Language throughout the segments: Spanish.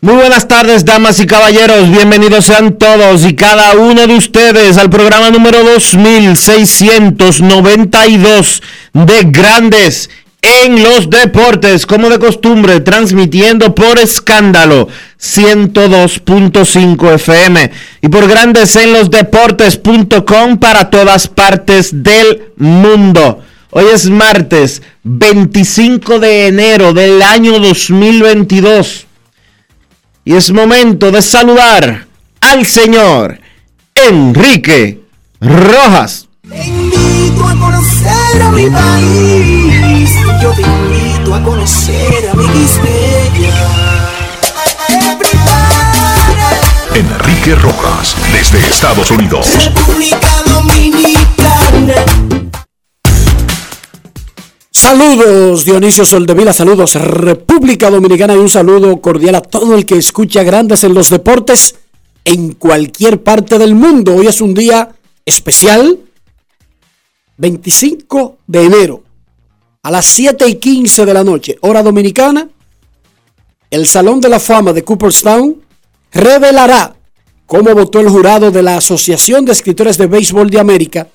Muy buenas tardes, damas y caballeros. Bienvenidos sean todos y cada uno de ustedes al programa número 2692 de Grandes en los Deportes, como de costumbre, transmitiendo por escándalo 102.5 FM y por Grandes en los Deportes.com para todas partes del mundo. Hoy es martes 25 de enero del año 2022. Y es momento de saludar al señor Enrique Rojas. Te invito a conocer a mi país. Yo te invito a conocer a mi Enrique Rojas, desde Estados Unidos. República Dominicana. Saludos Dionisio Soldevila, saludos República Dominicana y un saludo cordial a todo el que escucha Grandes en los Deportes en cualquier parte del mundo. Hoy es un día especial, 25 de enero, a las 7 y 15 de la noche, hora dominicana, el Salón de la Fama de Cooperstown revelará cómo votó el jurado de la Asociación de Escritores de Béisbol de América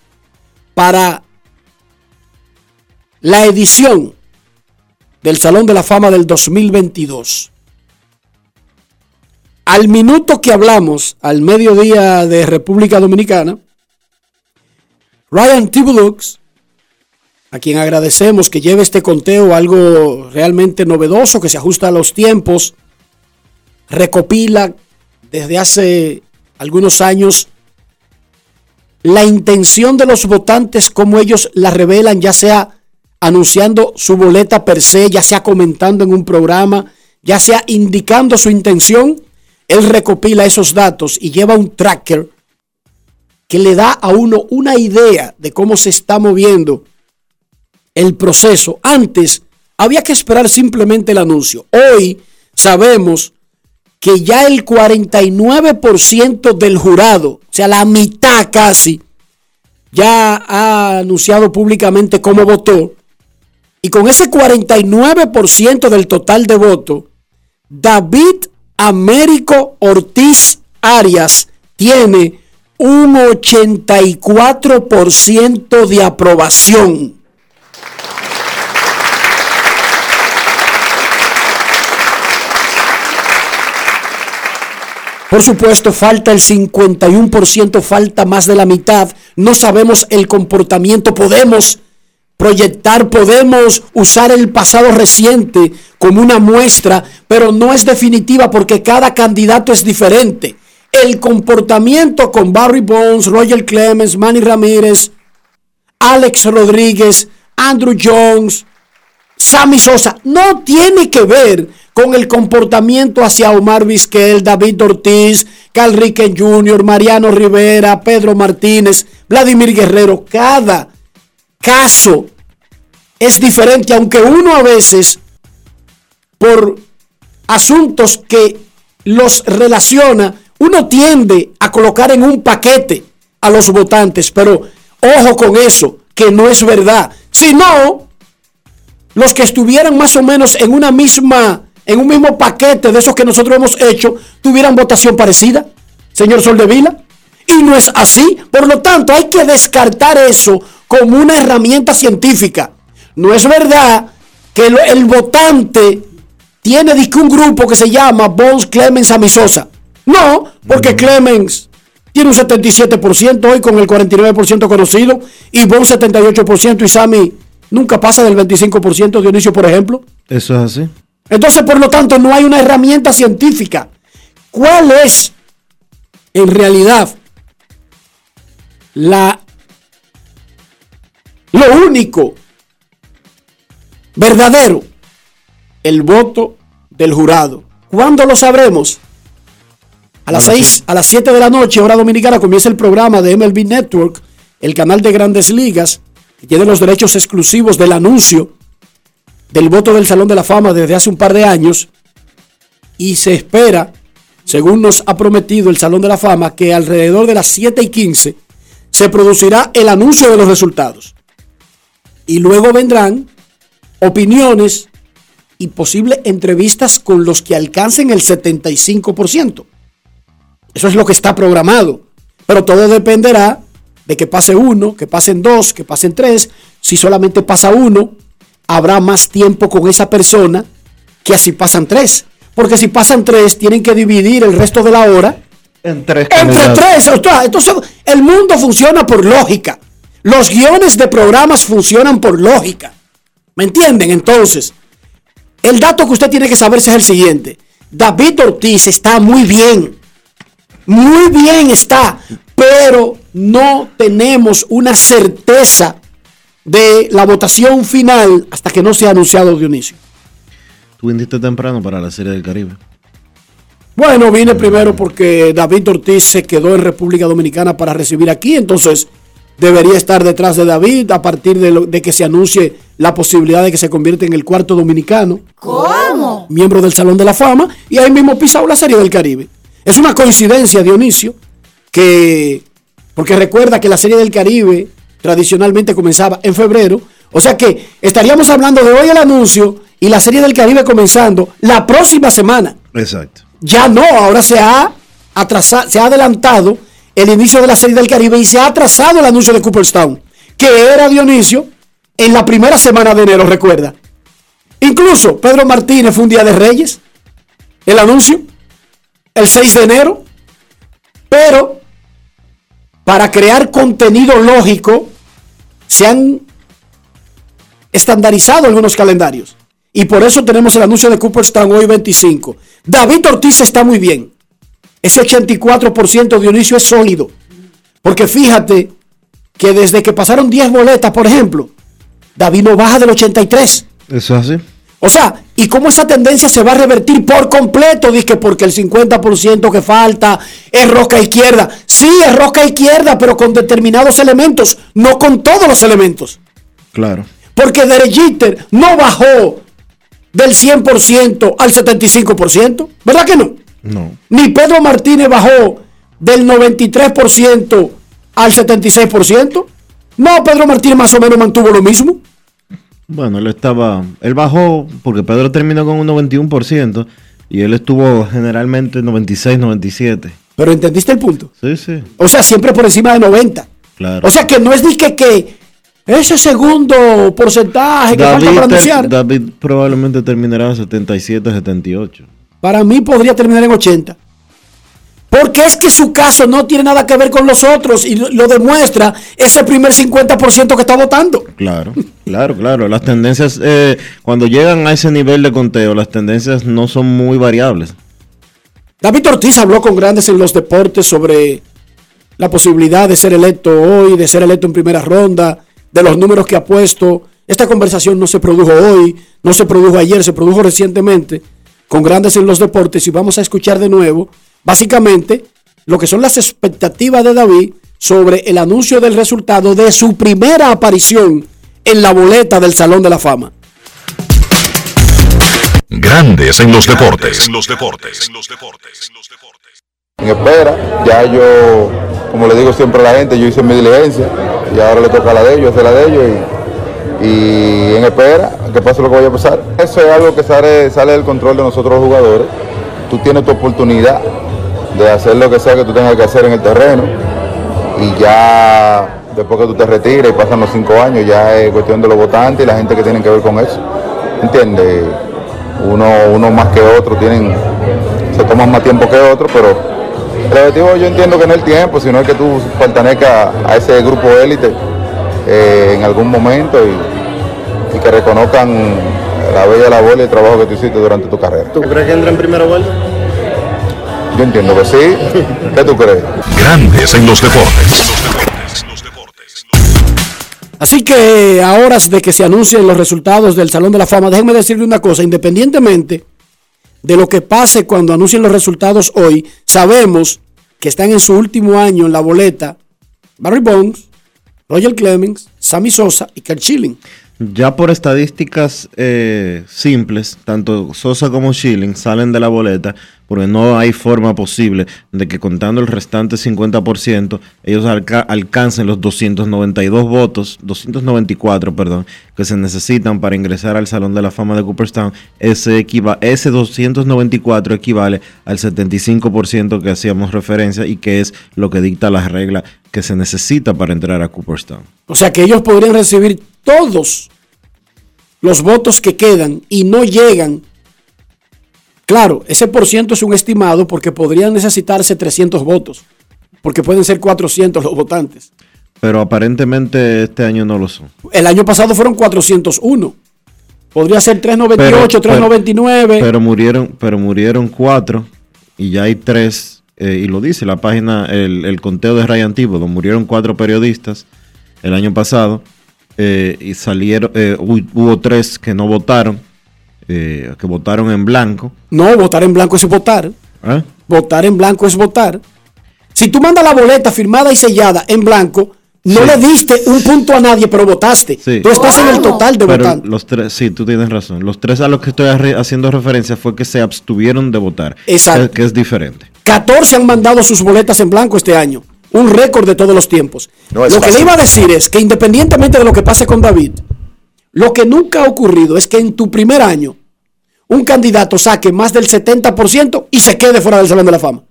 para la edición del Salón de la Fama del 2022. Al minuto que hablamos, al mediodía de República Dominicana, Ryan Tibulux, a quien agradecemos que lleve este conteo algo realmente novedoso, que se ajusta a los tiempos, recopila desde hace algunos años la intención de los votantes, como ellos la revelan, ya sea anunciando su boleta per se, ya sea comentando en un programa, ya sea indicando su intención, él recopila esos datos y lleva un tracker que le da a uno una idea de cómo se está moviendo el proceso. Antes había que esperar simplemente el anuncio. Hoy sabemos que ya el 49% del jurado, o sea, la mitad casi, ya ha anunciado públicamente cómo votó. Y con ese 49% del total de voto, David Américo Ortiz Arias tiene un 84% de aprobación. Por supuesto, falta el 51%, falta más de la mitad. No sabemos el comportamiento. Podemos proyectar, podemos usar el pasado reciente como una muestra, pero no es definitiva porque cada candidato es diferente. El comportamiento con Barry Bones, Roger Clemens, Manny Ramírez, Alex Rodríguez, Andrew Jones, Sammy Sosa, no tiene que ver con el comportamiento hacia Omar Vizquel, David Ortiz, Carl Ricken Jr., Mariano Rivera, Pedro Martínez, Vladimir Guerrero. Cada caso es diferente, aunque uno a veces, por asuntos que los relaciona, uno tiende a colocar en un paquete a los votantes, pero ojo con eso, que no es verdad. sino los que estuvieran más o menos en una misma, en un mismo paquete de esos que nosotros hemos hecho, tuvieran votación parecida, señor Soldevila. Y no es así. Por lo tanto, hay que descartar eso como una herramienta científica. No es verdad que el, el votante tiene un grupo que se llama Bones Clemens Amisosa. No, porque Clemens tiene un 77% hoy con el 49% conocido y Bones 78% y Sammy nunca pasa del 25% Dionisio, por ejemplo. Eso es así. Entonces, por lo tanto, no hay una herramienta científica. ¿Cuál es en realidad la lo único verdadero? El voto del jurado. ¿Cuándo lo sabremos? A las 6, a las 7 de la noche, hora dominicana, comienza el programa de MLB Network, el canal de grandes ligas, que tiene los derechos exclusivos del anuncio del voto del Salón de la Fama desde hace un par de años. Y se espera, según nos ha prometido el Salón de la Fama, que alrededor de las 7 y 15 se producirá el anuncio de los resultados. Y luego vendrán opiniones y posibles entrevistas con los que alcancen el 75%. Eso es lo que está programado. Pero todo dependerá de que pase uno, que pasen dos, que pasen tres. Si solamente pasa uno, habrá más tiempo con esa persona que así pasan tres. Porque si pasan tres, tienen que dividir el resto de la hora En tres entre tres. Entonces, el mundo funciona por lógica. Los guiones de programas funcionan por lógica. ¿Me entienden? Entonces, el dato que usted tiene que saberse es el siguiente. David Ortiz está muy bien. Muy bien está. Pero no tenemos una certeza de la votación final hasta que no sea anunciado Dionisio. Tú viniste temprano para la Serie del Caribe. Bueno, vine primero porque David Ortiz se quedó en República Dominicana para recibir aquí, entonces debería estar detrás de David a partir de, lo- de que se anuncie la posibilidad de que se convierta en el cuarto dominicano. ¿Cómo? Miembro del Salón de la Fama y ahí mismo pisado la Serie del Caribe. Es una coincidencia, Dionisio, que, porque recuerda que la Serie del Caribe tradicionalmente comenzaba en febrero, o sea que estaríamos hablando de hoy el anuncio y la Serie del Caribe comenzando la próxima semana. Exacto. Ya no, ahora se ha atrasado, se ha adelantado el inicio de la Serie del Caribe y se ha atrasado el anuncio de Cooperstown, que era Dionisio en la primera semana de enero, recuerda. Incluso Pedro Martínez fue un día de Reyes, el anuncio, el 6 de enero, pero para crear contenido lógico se han estandarizado algunos calendarios. Y por eso tenemos el anuncio de Cooperstown hoy 25. David Ortiz está muy bien. Ese 84% Dionisio es sólido. Porque fíjate que desde que pasaron 10 boletas, por ejemplo, David no baja del 83. Eso es así. O sea, ¿y cómo esa tendencia se va a revertir por completo? Dice porque el 50% que falta es rosca izquierda. Sí, es rosca izquierda, pero con determinados elementos, no con todos los elementos. Claro. Porque Derek Jeter no bajó del 100% al 75%. ¿Verdad que no? No. Ni Pedro Martínez bajó del 93% al 76%. No, Pedro Martínez más o menos mantuvo lo mismo. Bueno, él estaba. Él bajó porque Pedro terminó con un 91% y él estuvo generalmente 96, 97. Pero entendiste el punto. Sí, sí. O sea, siempre por encima de 90. Claro. O sea, que no es ni que, que ese segundo porcentaje que falta David, para ter- anunciar. David probablemente terminará en 77, 78. Para mí podría terminar en 80. Porque es que su caso no tiene nada que ver con los otros y lo, demuestra ese primer 50% que está votando. Claro, claro, claro. Las tendencias, eh, cuando llegan a ese nivel de conteo, las tendencias no son muy variables. David Ortiz habló con grandes en los deportes sobre la posibilidad de ser electo hoy, de ser electo en primera ronda, de los números que ha puesto. Esta conversación no se produjo hoy, no se produjo ayer, se produjo recientemente con grandes en los deportes y vamos a escuchar de nuevo, básicamente, lo que son las expectativas de David sobre el anuncio del resultado de su primera aparición en la boleta del Salón de la Fama. Grandes en los deportes. En los deportes. en espera. Ya yo, como le digo siempre a la gente, yo hice mi diligencia y ahora le toca la de ellos, hacer la de ellos y en espera que pase lo que vaya a pasar. Eso es algo que sale, sale del control de nosotros los jugadores. Tú tienes tu oportunidad de hacer lo que sea que tú tengas que hacer en el terreno y ya después que tú te retires y pasan los cinco años, ya es cuestión de los votantes y la gente que tiene que ver con eso. ¿Entiendes? Uno, uno más que otro tienen, se toman más tiempo que otro, pero el objetivo yo entiendo que no es el tiempo, sino es que tú pertenezcas a ese grupo élite eh, en algún momento y, y que reconozcan la bella labor y el trabajo que tú hiciste durante tu carrera. ¿Tú crees que entra en primera vuelta? Yo entiendo que sí. ¿Qué tú crees? Grandes en los deportes. Así que a horas de que se anuncien los resultados del Salón de la Fama, déjenme decirle una cosa, independientemente de lo que pase cuando anuncien los resultados hoy, sabemos que están en su último año en la boleta Barry Bonds, Roger Clemens, Sammy Sosa y Kurt Schilling. Ya por estadísticas eh, simples, tanto Sosa como Schilling salen de la boleta porque no hay forma posible de que contando el restante 50% ellos alca- alcancen los 292 votos, 294, perdón, que se necesitan para ingresar al Salón de la Fama de Cooperstown. Ese, ese 294 equivale al 75% que hacíamos referencia y que es lo que dicta la regla que se necesita para entrar a Cooperstown. O sea que ellos podrían recibir todos los votos que quedan y no llegan. Claro, ese por ciento es un estimado porque podrían necesitarse 300 votos, porque pueden ser 400 los votantes. Pero aparentemente este año no lo son. El año pasado fueron 401. Podría ser 398, 399. Pero murieron, pero murieron cuatro y ya hay tres, eh, y lo dice la página, el, el conteo de Ryan Thibodeau, murieron cuatro periodistas el año pasado eh, y salieron, eh, hu- hubo tres que no votaron, eh, que votaron en blanco. no, votar en blanco es votar. ¿eh? Votar en blanco es votar. Si tú mandas la boleta firmada y sellada en blanco, no Sí. le diste un punto a nadie, pero votaste. Sí. Tú estás en el total de Pero votantes. los tres, sí, tú tienes razón. Los tres a los que estoy haciendo referencia fue que se abstuvieron de votar. Exacto. Que, que es diferente. 14 han mandado sus boletas en blanco este año. Un récord de todos los tiempos. No lo que fácil. le iba a decir es que independientemente de lo que pase con David, lo que nunca ha ocurrido es que en tu primer año un candidato saque más del 70% y se quede fuera del Salón de la Fama.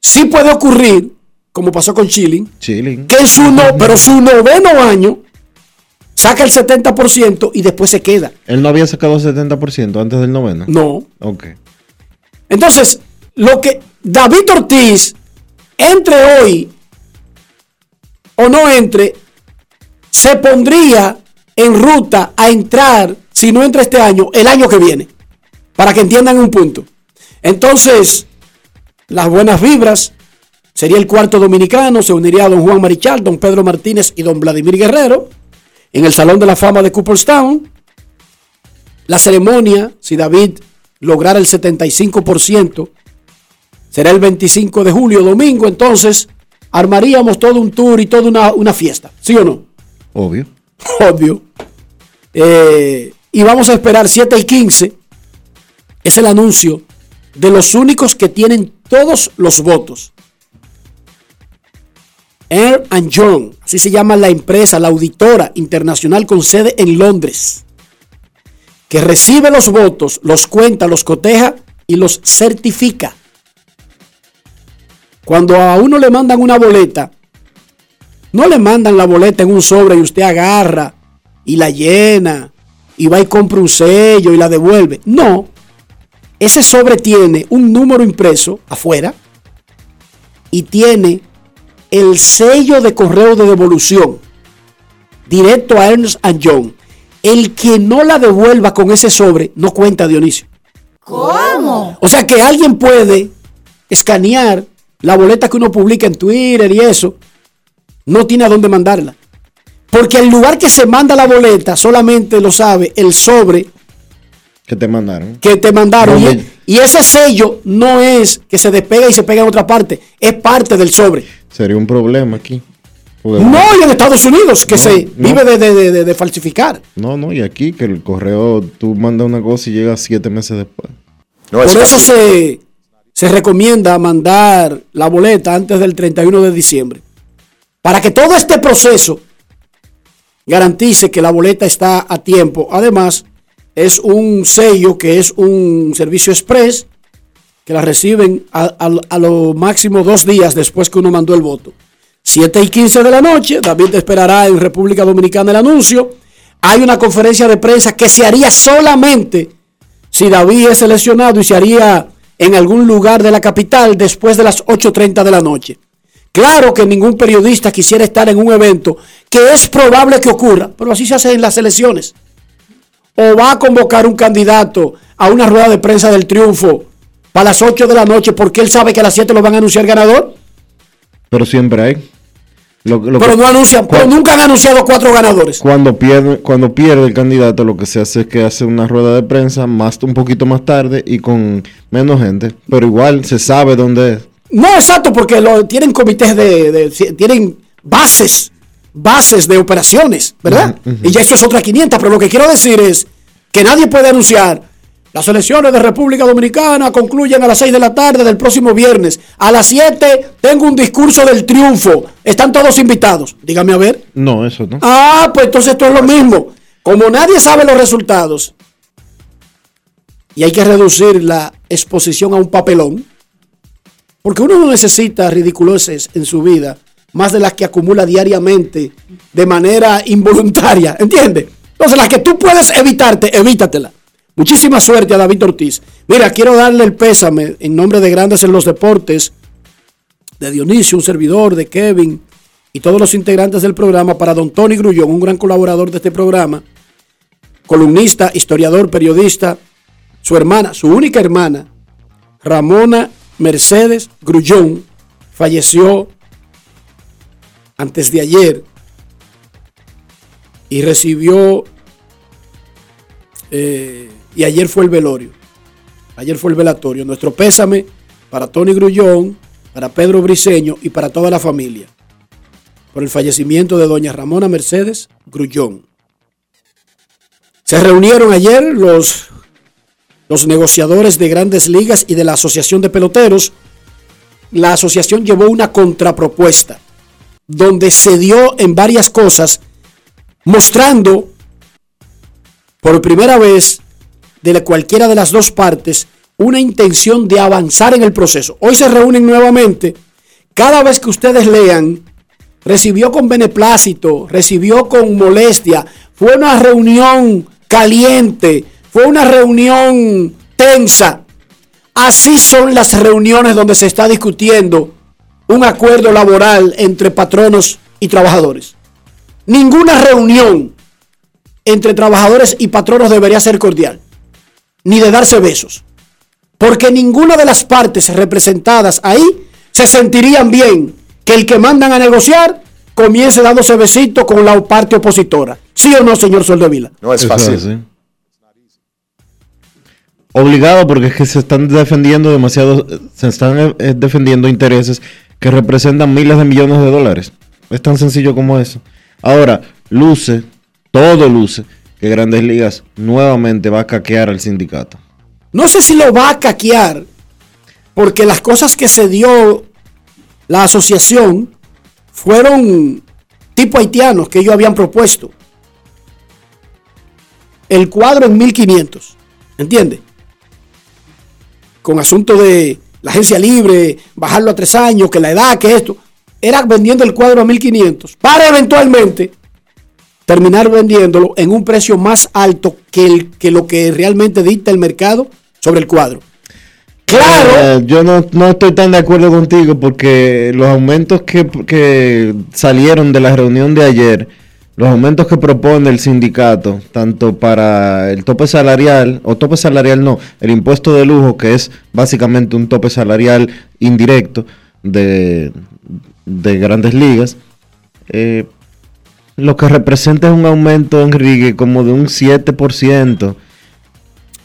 Sí puede ocurrir, como pasó con Chilling, Chilling. que en su no, pero su noveno año saca el 70% y después se queda. Él no había sacado 70% antes del noveno. No. Ok. Entonces, lo que David Ortiz entre hoy o no entre, se pondría en ruta a entrar, si no entra este año, el año que viene. Para que entiendan un punto. Entonces, las buenas vibras, sería el cuarto dominicano, se uniría a don Juan Marichal, don Pedro Martínez y don Vladimir Guerrero en el Salón de la Fama de Cooperstown. La ceremonia, si David lograra el 75%, será el 25 de julio, domingo, entonces armaríamos todo un tour y toda una, una fiesta, ¿sí o no? Obvio. Obvio. Eh, y vamos a esperar 7 y 15. Es el anuncio de los únicos que tienen todos los votos. Air and Young, así se llama la empresa, la auditora internacional con sede en Londres, que recibe los votos, los cuenta, los coteja y los certifica. Cuando a uno le mandan una boleta, no le mandan la boleta en un sobre y usted agarra y la llena y va y compra un sello y la devuelve. No. Ese sobre tiene un número impreso afuera y tiene el sello de correo de devolución directo a Ernst and Young. El que no la devuelva con ese sobre no cuenta Dionisio. ¿Cómo? O sea que alguien puede escanear la boleta que uno publica en Twitter y eso, no tiene a dónde mandarla. Porque el lugar que se manda la boleta solamente lo sabe el sobre Que te mandaron. que te mandaron. Y, y ese sello no es que se despega y se pega en otra parte, es parte del sobre. Sería un problema aquí. Porque- No, y en Estados Unidos, que No, se no. vive de, de- de- de falsificar. No, no, y aquí que el correo tú mandas una cosa y llega siete meses después. No es Por eso se, se recomienda mandar la boleta antes del 31 de diciembre. Para que todo este proceso garantice que la boleta está a tiempo. Además, es un sello que es un servicio express que la reciben a, lo máximo dos días después que uno mandó el voto. 7 y 15 de la noche, David esperará en República Dominicana el anuncio. Hay una conferencia de prensa que se haría solamente si David es seleccionado y se haría en algún lugar de la capital después de las 8.30 de la noche. Claro que ningún periodista quisiera estar en un evento que es probable que ocurra, pero así se hace en las elecciones. O va a convocar un candidato a una rueda de prensa del triunfo para las 8 de la noche porque él sabe que a las 7 lo van a anunciar ganador. Pero siempre hay. pero no anuncian, pero nunca han anunciado cuatro ganadores. Cuando pierde, cuando pierde el candidato, lo que se hace es que hace una rueda de prensa más un poquito más tarde y con menos gente. Pero igual se sabe dónde es. No, exacto, porque lo, tienen comités de, tienen bases, bases de operaciones, ¿verdad? Y ya eso es otra 500, pero lo que quiero decir es que nadie puede anunciar las elecciones de República Dominicana concluyen a las 6 de la tarde del próximo viernes. A las 7 tengo un discurso del triunfo. Están todos invitados. Dígame a ver. No, eso no. Ah, pues entonces esto es lo mismo. Como nadie sabe los resultados y hay que reducir la exposición a un papelón, porque uno no necesita ridiculeces en su vida, más de las que acumula diariamente de manera involuntaria, ¿entiendes? Entonces, las que tú puedes evitarte, evítatela. Muchísima suerte a David Ortiz. Mira, quiero darle el pésame en nombre de Grandes en los Deportes, de Dionisio, un servidor, de Kevin y todos los integrantes del programa, para don Tony Grullón, un gran colaborador de este programa, columnista, historiador, periodista, su hermana, su única hermana, Ramona Mercedes Grullón falleció antes de ayer y recibió, eh, y ayer fue el velorio, ayer fue el velatorio. Nuestro pésame para Tony Grullón, para Pedro Briseño y para toda la familia por el fallecimiento de doña Ramona Mercedes Grullón. Se reunieron ayer los los negociadores de grandes ligas y de la Asociación de Peloteros, la asociación llevó una contrapropuesta donde se dio en varias cosas, mostrando por primera vez de cualquiera de las dos partes una intención de avanzar en el proceso. Hoy se reúnen nuevamente. Cada vez que ustedes lean, recibió con beneplácito, recibió con molestia, fue una reunión caliente, fue una reunión tensa. Así son las reuniones donde se está discutiendo un acuerdo laboral entre patronos y trabajadores. Ninguna reunión entre trabajadores y patronos debería ser cordial, ni de darse besos, porque ninguna de las partes representadas ahí se sentirían bien que el que mandan a negociar comience dándose besitos con la parte opositora. ¿Sí o no, señor Soldevila? No es fácil. Obligado porque es que se están defendiendo demasiado, se están eh, defendiendo intereses que representan miles de millones de dólares. Es tan sencillo como eso. Ahora, luce, todo luce, que Grandes Ligas nuevamente va a caquear al sindicato. No sé si lo va a caquear, porque las cosas que se dio la asociación fueron tipo haitianos que ellos habían propuesto. El cuadro en 1500, ¿entiendes? Con asunto de la agencia libre, bajarlo a tres años, que la edad, que esto, era vendiendo el cuadro a 1500 para eventualmente terminar vendiéndolo en un precio más alto que, el, que lo que realmente dicta el mercado sobre el cuadro. Claro. Eh, yo no, estoy tan de acuerdo contigo porque los aumentos que, que salieron de la reunión de ayer los aumentos que propone el sindicato, tanto para el tope salarial, o tope salarial no, el impuesto de lujo, que es básicamente un tope salarial indirecto de, grandes ligas, eh, lo que representa es un aumento, Enrique, como de un 7%.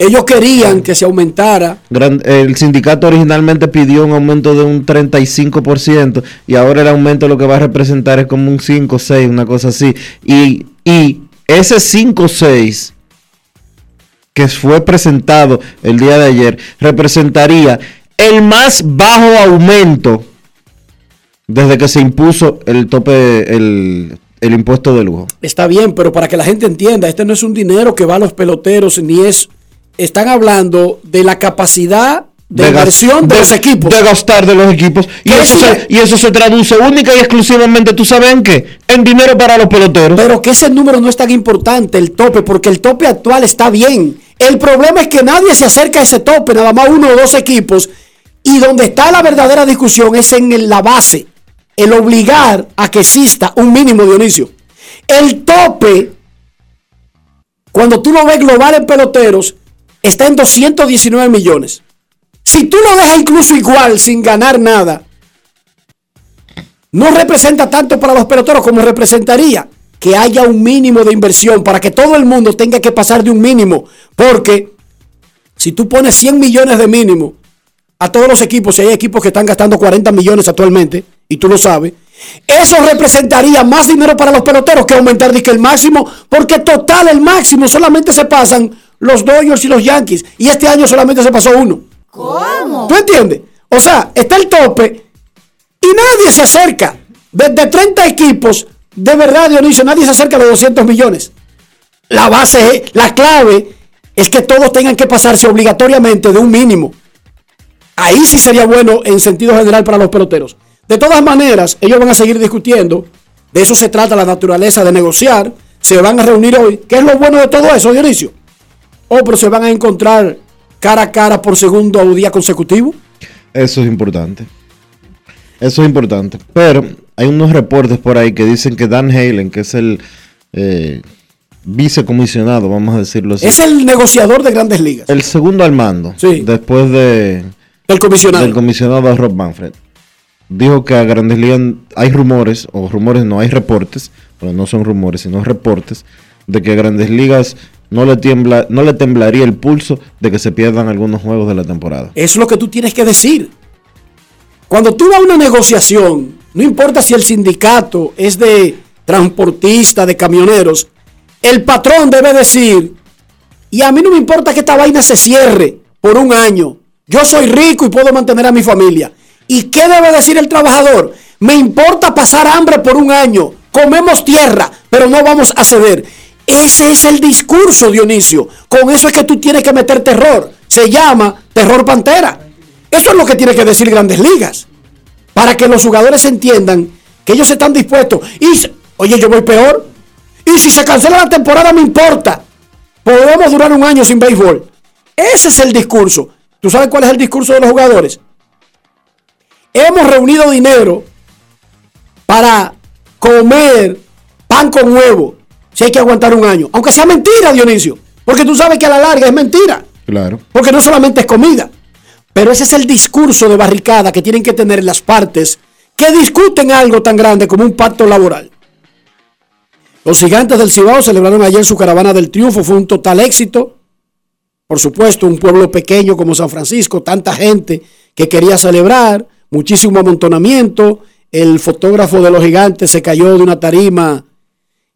Ellos querían que se aumentara. el sindicato originalmente pidió un aumento de un 35% y ahora el aumento lo que va a representar es como un 5 o 6, una cosa así. Y, y ese 5 o 6 que fue presentado el día de ayer representaría el más bajo aumento desde que se impuso el tope, el, el impuesto de lujo. Está bien, pero para que la gente entienda, este no es un dinero que va a los peloteros, ni es... Están hablando de la capacidad de, gas- inversión de, los equipos. De gastar de los equipos. Y eso, se, y eso se traduce única y exclusivamente, ¿tú sabes en qué? En dinero para los peloteros. Pero que ese número no es tan importante, el tope, porque el tope actual está bien. El problema es que nadie se acerca a ese tope, nada más uno o dos equipos. Y donde está la verdadera discusión es en la base, el obligar a que exista un mínimo, Dionisio. El tope, cuando tú lo ves global en peloteros, está en 219 millones. Si tú lo dejas incluso igual, sin ganar nada, no representa tanto para los peloteros como representaría que haya un mínimo de inversión para que todo el mundo tenga que pasar de un mínimo. Porque si tú pones 100 millones de mínimo a todos los equipos, y hay equipos que están gastando 40 millones actualmente, y tú lo sabes, eso representaría más dinero para los peloteros que aumentar el máximo, porque total el máximo solamente se pasan los Dodgers y los Yankees, y este año solamente se pasó uno. ¿Cómo? ¿Tú entiendes? O sea, está el tope y nadie se acerca. Desde 30 equipos, de verdad, Dionisio, nadie se acerca a los 200 millones. La base, la clave es que todos tengan que pasarse obligatoriamente de un mínimo. Ahí sí sería bueno en sentido general para los peloteros. De todas maneras, ellos van a seguir discutiendo. De eso se trata la naturaleza de negociar. Se van a reunir hoy. ¿Qué es lo bueno de todo eso, Dionisio? Oh, pero se van a encontrar cara a cara por segundo día consecutivo. Eso es importante. Eso es importante. Pero hay unos reportes por ahí que dicen que Dan Halen, que es el eh, vicecomisionado, vamos a decirlo así, Es el negociador de grandes ligas. el segundo al mando, Sí. después de, El comisionado. del comisionado Rob Manfred, dijo que a Grandes Ligas hay rumores, o rumores no, hay reportes, pero no son rumores, sino reportes, de que Grandes Ligas no le, tiembla, no le temblaría el pulso de que se pierdan algunos juegos de la temporada. Es lo que tú tienes que decir. Cuando tú vas a una negociación, no importa si el sindicato es de transportistas, de camioneros, el patrón debe decir, y a mí no me importa que esta vaina se cierre por un año. Yo soy rico y puedo mantener a mi familia. ¿Y qué debe decir el trabajador? Me importa pasar hambre por un año. Comemos tierra, pero no vamos a ceder. Ese es el discurso, Dionisio. Con eso es que tú tienes que meter terror. Se llama terror pantera. Eso es lo que tiene que decir Grandes Ligas. Para que los jugadores entiendan que ellos están dispuestos. Oye, yo voy peor. Y si se cancela la temporada, me importa. Podemos durar un año sin béisbol. Ese es el discurso. ¿Tú sabes cuál es el discurso de los jugadores? Hemos reunido dinero para comer pan con huevo. Si hay que aguantar un año. Aunque sea mentira, Dionisio. Porque tú sabes que a la larga es mentira. Claro. Porque no solamente es comida. Pero ese es el discurso de barricada que tienen que tener las partes que discuten algo tan grande como un pacto laboral. Los gigantes del Cibao celebraron ayer su caravana del triunfo. Fue un total éxito. Por supuesto, un pueblo pequeño como San Francisco, tanta gente que quería celebrar, muchísimo amontonamiento. El fotógrafo de los gigantes se cayó de una tarima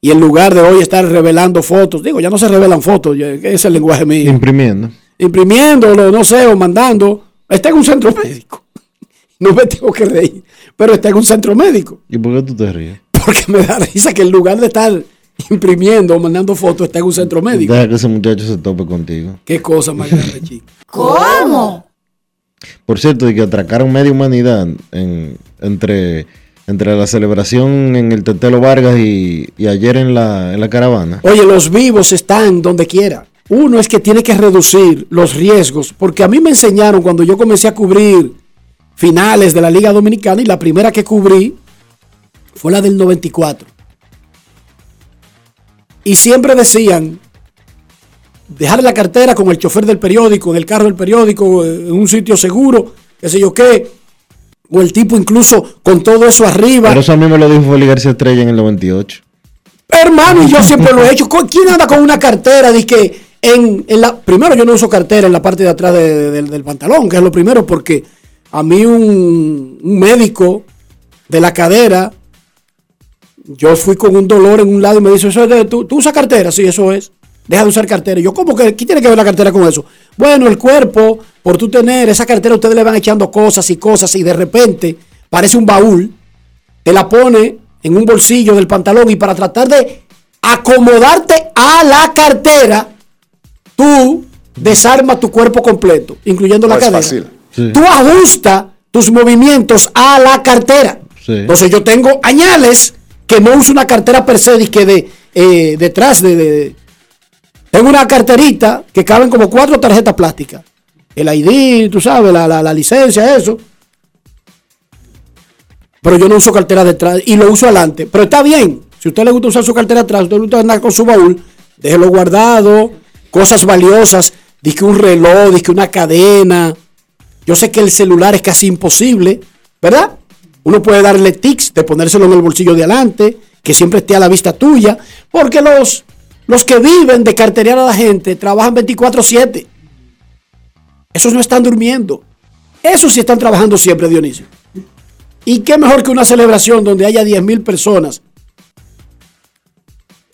y en lugar de hoy estar revelando fotos, digo, ya no se revelan fotos, ya- ese es el lenguaje mío Imprimiendo. imprimiéndolo, no sé, o mandando. Está en un centro médico. No me tengo que reír, pero está en un centro médico. ¿Y por qué tú te ríes? Porque me da risa que en lugar de estar imprimiendo o mandando fotos, está en un centro médico. Deja que ese muchacho se tope contigo. Qué cosa más grande, chico. ¿Cómo? Por cierto, de que atracaron media humanidad en- entre, entre la celebración en el Tetelo Vargas y, y ayer en la, en la caravana. Oye, los vivos están donde quiera. Uno es que tiene que reducir los riesgos, porque a mí me enseñaron cuando yo comencé a cubrir finales de la Liga Dominicana y la primera que cubrí fue la del 94. Y siempre decían, dejar la cartera con el chofer del periódico, en el carro del periódico, en un sitio seguro, qué sé yo qué, o el tipo incluso con todo eso arriba. Pero eso a mí me lo dijo Félix García Estrella en el 98. Hermano, y yo siempre lo he hecho. ¿Con- ¿Quién anda con una cartera? Dice que en, en la. Primero, yo no uso cartera en la parte de atrás de- de- del- del pantalón, que es lo primero, porque a mí un, un médico de la cadera, yo fui con un dolor en un lado y me dice: eso es de, ¿tú, ¿Tú usas cartera? Sí, eso es. Deja de usar cartera. Y yo, ¿cómo que? ¿Qué tiene que ver la cartera con eso? Bueno, el cuerpo, por tú tener esa cartera, ustedes le van echando cosas y cosas, y de repente parece un baúl te la pone en un bolsillo del pantalón y para tratar de acomodarte a la cartera, tú desarmas tu cuerpo completo, incluyendo la es cadera. fácil. Sí. Tú ajustas tus movimientos a la cartera. Sí. Entonces yo tengo añales que no uso una cartera per se, que de eh, detrás de, de- Tengo una carterita que caben como cuatro tarjetas plásticas. El ID, tú sabes, la, la- licencia, eso. Pero yo no uso cartera detrás y lo uso adelante. Pero está bien. Si a usted le gusta usar su cartera atrás, usted le gusta andar con su baúl, déjelo guardado. Cosas valiosas, que un reloj, que una cadena. Yo sé que el celular es casi imposible, ¿verdad? Uno puede darle tics de ponérselo en el bolsillo de adelante, que siempre esté a la vista tuya, porque los, los que viven de carterear a la gente trabajan 24/7. Esos no están durmiendo. Esos sí están trabajando siempre, Dionisio. Y qué mejor que una celebración donde haya 10 mil personas.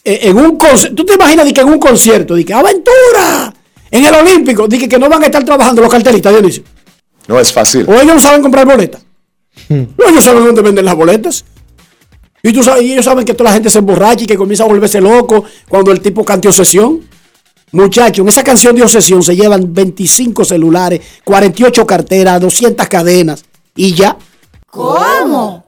Eh, En un ¿Tú te imaginas de que en un concierto, de que aventura en el Olímpico, de que, que no van a estar trabajando los carteristas, Dionisio? No es fácil. O ellos no saben comprar boletas. No, ellos saben dónde venden las boletas. Y, tú sabes, y ellos saben que toda la gente se emborracha y que comienza a volverse loco cuando el tipo cante obsesión. Muchachos, en esa canción de obsesión se llevan 25 celulares, 48 carteras, 200 cadenas y ya. ¿Cómo?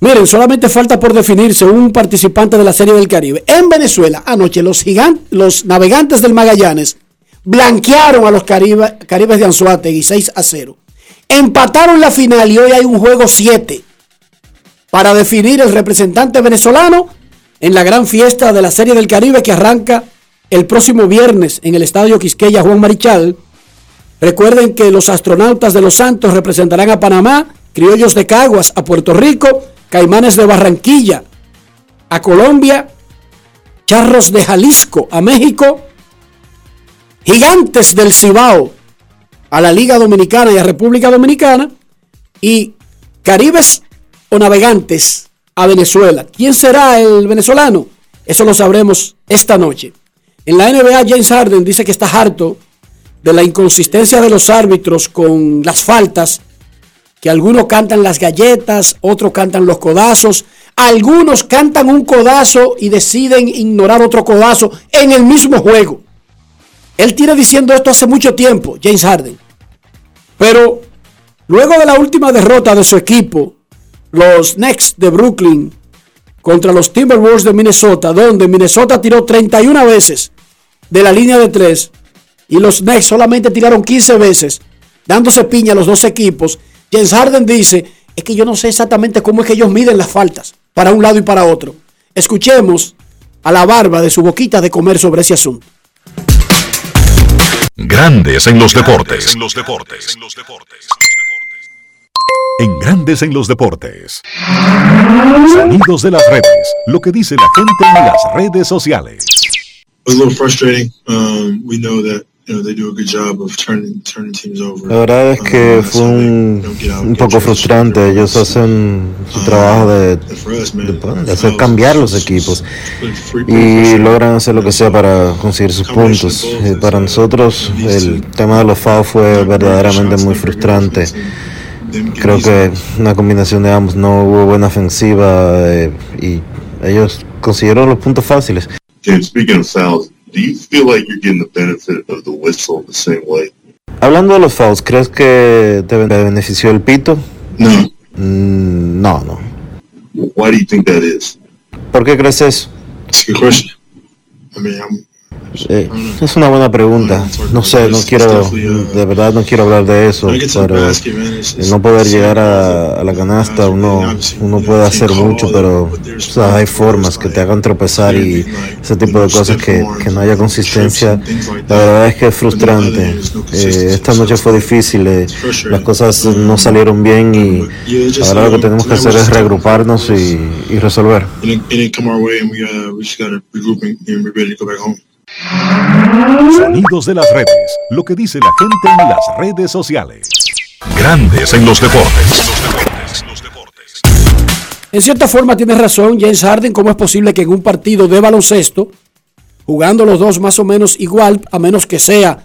Miren, solamente falta por definirse un participante de la Serie del Caribe. En Venezuela, anoche, los, gigan- los navegantes del Magallanes blanquearon a los Caribe- Caribes de Anzuategui 6 a 0. Empataron la final y hoy hay un juego 7 para definir el representante venezolano en la gran fiesta de la Serie del Caribe que arranca el próximo viernes en el Estadio Quisqueya Juan Marichal. Recuerden que los astronautas de Los Santos representarán a Panamá, Criollos de Caguas a Puerto Rico, Caimanes de Barranquilla a Colombia, Charros de Jalisco a México, Gigantes del Cibao a la Liga Dominicana y a República Dominicana y Caribes o Navegantes a Venezuela. ¿Quién será el venezolano? Eso lo sabremos esta noche. En la NBA, James Harden dice que está harto de la inconsistencia de los árbitros con las faltas, que algunos cantan las galletas, otros cantan los codazos, algunos cantan un codazo y deciden ignorar otro codazo en el mismo juego. Él tiene diciendo esto hace mucho tiempo, James Harden. Pero luego de la última derrota de su equipo, los Knicks de Brooklyn contra los Timberwolves de Minnesota, donde Minnesota tiró 31 veces de la línea de 3 y los Knicks solamente tiraron 15 veces, dándose piña a los dos equipos. James Harden dice, es que yo no sé exactamente cómo es que ellos miden las faltas para un lado y para otro. Escuchemos a la barba de su boquita de comer sobre ese asunto. Grandes en los deportes. En los deportes. En Grandes en los deportes. Sonidos de las redes. Lo que dice la gente en las redes sociales. was a little frustrating. Um, we know that you know they do a good job of turning turning teams over. La verdad es que Um, fue so they un, poco frustrante. Ellos hacen su trabajo de, hacer cambiar los equipos y logran hacer lo que sea para conseguir sus puntos. Eh, Para nosotros el tema de los FAO fue verdaderamente muy frustrante. Creo que una combinación de ambos no hubo buena ofensiva eh, y ellos consiguieron los puntos fáciles. James, speaking of fouls, do you feel like you're getting the benefit of the whistle the same way? Hablando de los fouls, ¿crees que te ben- te benefició el pito? No. Mm, no, no. Why do you think that is? ¿Por qué crees eso? It's a good question. I mean, I'm, Eh, es una buena pregunta. No sé, no quiero, de verdad no quiero habbar de eso, pero el no poder llegar a, a la canasta, uno, uno puede hacer mucho, pero o sea, hay formas que te hagan tropezar y ese tipo de cosas que, que no haya consistencia. La verdad es que es frustrante. Eh, esta noche fue difícil, eh, las cosas no salieron bien y ahora lo que tenemos que hacer es reagruparnos y, y resolver. Sonidos de las redes. Lo que dice la gente en las redes sociales. Grandes en los deportes. En cierta forma tienes razón, James Harden, ¿cómo es posible que en un partido de baloncesto, jugando los dos más o menos igual, a menos que sea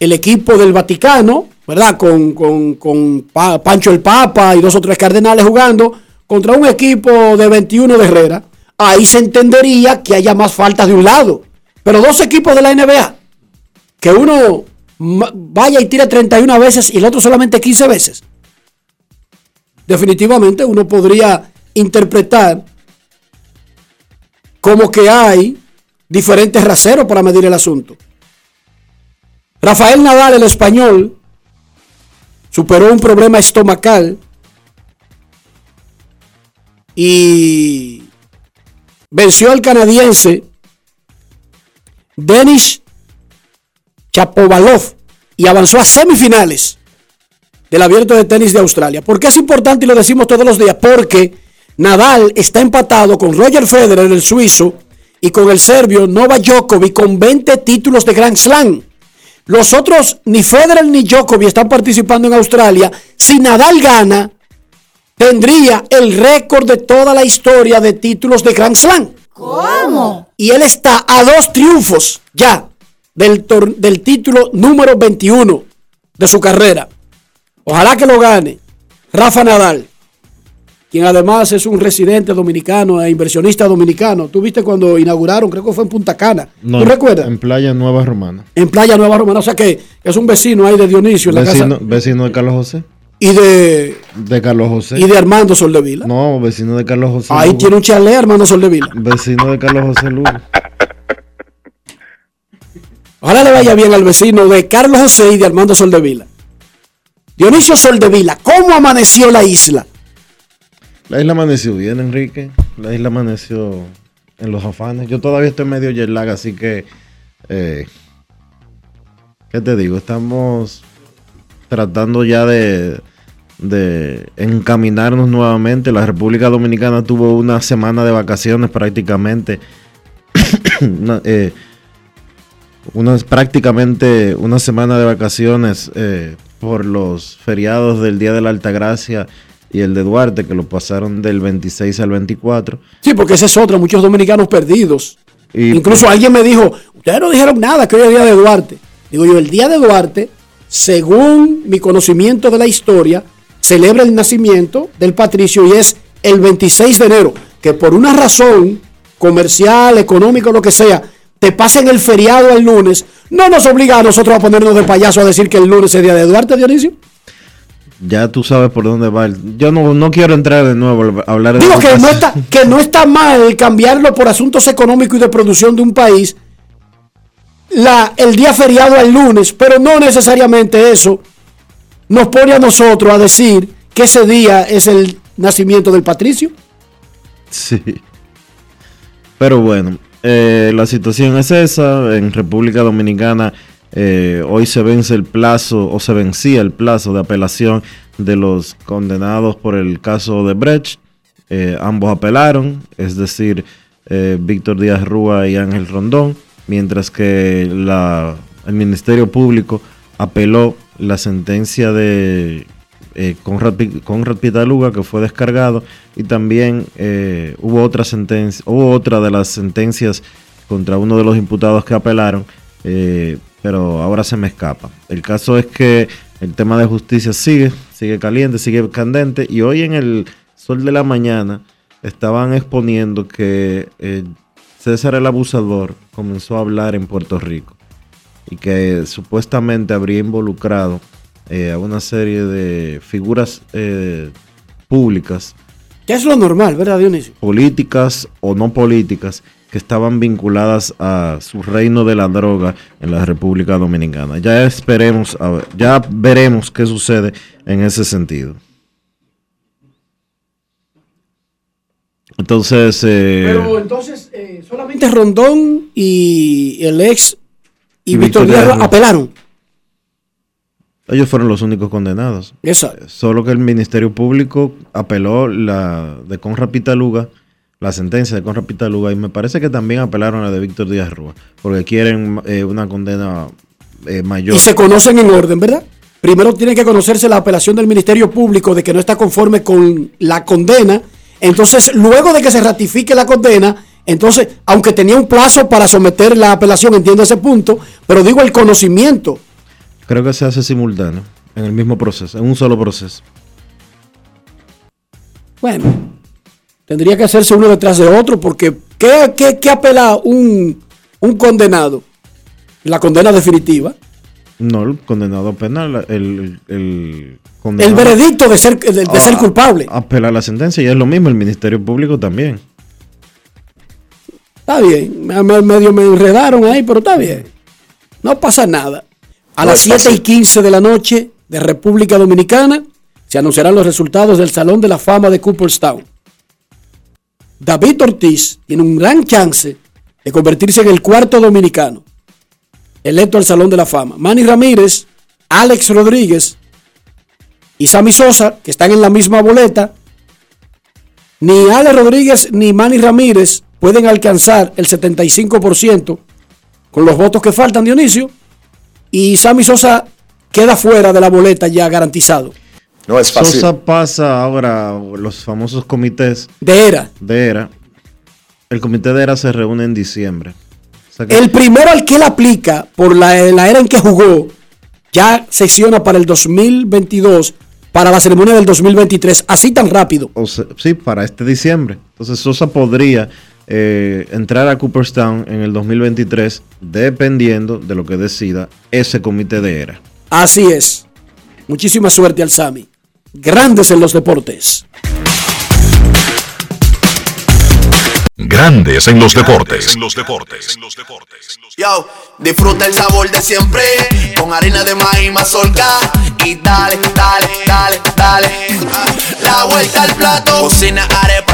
el equipo del Vaticano ¿verdad? Con, con, Pancho el Papa y dos o tres cardenales jugando contra un equipo de 21 de Herrera, ahí se entendería que haya más faltas de un lado. Pero dos equipos de la NBA, que uno vaya y tire 31 veces y el otro solamente 15 veces. Definitivamente uno podría interpretar como que hay diferentes raseros para medir el asunto. Rafael Nadal, el español, superó un problema estomacal y venció al canadiense Denis Chapovalov y avanzó a semifinales del abierto de tenis de Australia. ¿Por qué es importante y lo decimos todos los días? Porque Nadal está empatado con Roger Federer, el suizo, y con el serbio Novak Djokovic con 20 títulos de Grand Slam. Los otros, ni Federer ni Djokovic están participando en Australia. Si Nadal gana, tendría el récord de toda la historia de títulos de Grand Slam. ¿Cómo? Y él está a dos triunfos ya del, del título número 21 de su carrera. Ojalá que lo gane Rafa Nadal, quien además es un residente dominicano e inversionista dominicano. Tú viste cuando inauguraron, creo que fue en Punta Cana. ¿Tú recuerdas? En Playa Nueva Romana. En Playa Nueva Romana, o sea que es un vecino ahí de Dionisio en vecino, la casa. Vecino de Carlos José. Y de. De Carlos José. Y de Armando Soldevila. No, vecino de Carlos José. Ahí tiene un chalet, Armando Soldevila. Vecino de Carlos José Lugo. Ojalá le vaya bien al vecino de Carlos José y de Armando Soldevila. Dionisio Soldevila, ¿cómo amaneció la isla? La isla amaneció bien, Enrique. La isla amaneció en los afanes. Yo todavía estoy medio jet lag, así que. Eh, ¿Qué te digo? Estamos tratando ya de, de encaminarnos nuevamente. La República Dominicana tuvo una semana de vacaciones prácticamente. Eh, una, prácticamente una semana de vacaciones eh, por los feriados del Día de la Altagracia y el de Duarte, que lo pasaron del 26 al 24. Sí, porque ese es otro, muchos dominicanos perdidos. Incluso alguien me dijo, ustedes no dijeron nada que hoy es el Día de Duarte. Digo yo, el Día de Duarte, según mi conocimiento de la historia, celebra el nacimiento del patricio y es el 26 de enero, que por una razón comercial, económica, lo que sea, te pasen el feriado el lunes, no nos obliga a nosotros a ponernos de payaso a decir que el lunes es día de Duarte, Dionisio. Ya tú sabes por dónde va. Yo no, quiero entrar de nuevo a hablar de Digo que no, está, que no está mal cambiarlo por asuntos económicos y de producción de un país. La, el día feriado el lunes, pero no necesariamente eso nos pone a nosotros a decir que ese día es el nacimiento del patricio. Sí. Pero bueno, eh, la situación es esa. En República Dominicana eh, hoy se vence el plazo o se vencía el plazo de apelación de los condenados por el caso de Brecht. Eh, ambos apelaron, es decir, Víctor Díaz Rúa y Ángel Rondón, mientras que el Ministerio Público apeló la sentencia de Conrad, Conrad, Pitaluga que fue descargado y también eh, hubo otra sentencia, hubo otra de las sentencias contra uno de los imputados que apelaron, eh, pero ahora se me escapa. El caso es que el tema de justicia sigue, sigue caliente, sigue candente y hoy en el sol de la mañana estaban exponiendo que eh, César el abusador comenzó a hablar en Puerto Rico y que supuestamente habría involucrado eh, a una serie de figuras eh, públicas. Que es lo normal, ¿verdad, Dionisio? Políticas o no políticas que estaban vinculadas a su reino de la droga en la República Dominicana. Ya esperemos, a ver, ya veremos qué sucede en ese sentido. Entonces. Eh, Pero entonces, solamente Rondón y el ex y, Víctor Díaz apelaron. Ellos fueron los únicos condenados. Exacto. Solo que el Ministerio Público apeló la de Conra Pitaluga, la sentencia de Conra Pitaluga, y me parece que también apelaron a la de Víctor Díaz Rúa, porque quieren eh, una condena eh, mayor. Y se conocen en orden, ¿verdad? Primero tiene que conocerse la apelación del Ministerio Público de que no está conforme con la condena. Entonces, luego de que se ratifique la condena, entonces, aunque tenía un plazo para someter la apelación, entiendo ese punto, pero digo el conocimiento Creo que se hace simultáneo. En el mismo proceso, en un solo proceso. Bueno, tendría que hacerse uno detrás de otro porque ¿qué, apela un, condenado? La condena definitiva. No, el condenado penal, el, el, el veredicto de ser, de, ser culpable. Apela la sentencia y es lo mismo, el Ministerio Público también. Está bien, medio me enredaron ahí, pero está bien. No pasa nada. A las 7 y 15 de la noche de República Dominicana se anunciarán los resultados del Salón de la Fama de Cooperstown. David Ortiz tiene un gran chance de convertirse en el cuarto dominicano electo al Salón de la Fama. Manny Ramírez, Alex Rodríguez y Sammy Sosa, que están en la misma boleta, ni Alex Rodríguez ni Manny Ramírez pueden alcanzar el 75% con los votos que faltan, Dionisio. Y Sammy Sosa queda fuera de la boleta ya garantizado. No es fácil. Sosa pasa ahora los famosos comités. De ERA. De ERA. El comité de ERA se reúne en diciembre. El primero al que él aplica por la, la era en que jugó ya secciona para el 2022 para la ceremonia del 2023, así tan rápido. sí, para este diciembre. Entonces Sosa podría eh, entrar a Cooperstown en el 2023 dependiendo de lo que decida ese comité de era. Así es. Muchísima suerte al Sami. Grandes en los deportes. Grandes en los deportes. En los deportes. Yo, disfruta el sabor de siempre con harina de maíz mazorca y dale, dale, dale, dale. La vuelta al plato. Cocina arepa,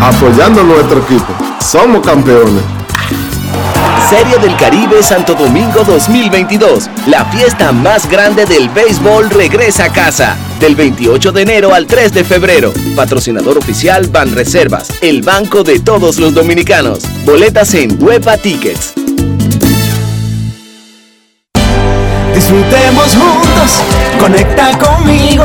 Apoyando nuestro equipo. Somos campeones. Serie del Caribe Santo Domingo 2022. La fiesta más grande del béisbol regresa a casa. Del 28 de enero al 3 de febrero. Patrocinador oficial Ban Reservas, el banco de todos los dominicanos. Boletas en Huepa Tickets. Disfrutemos juntos, conecta conmigo.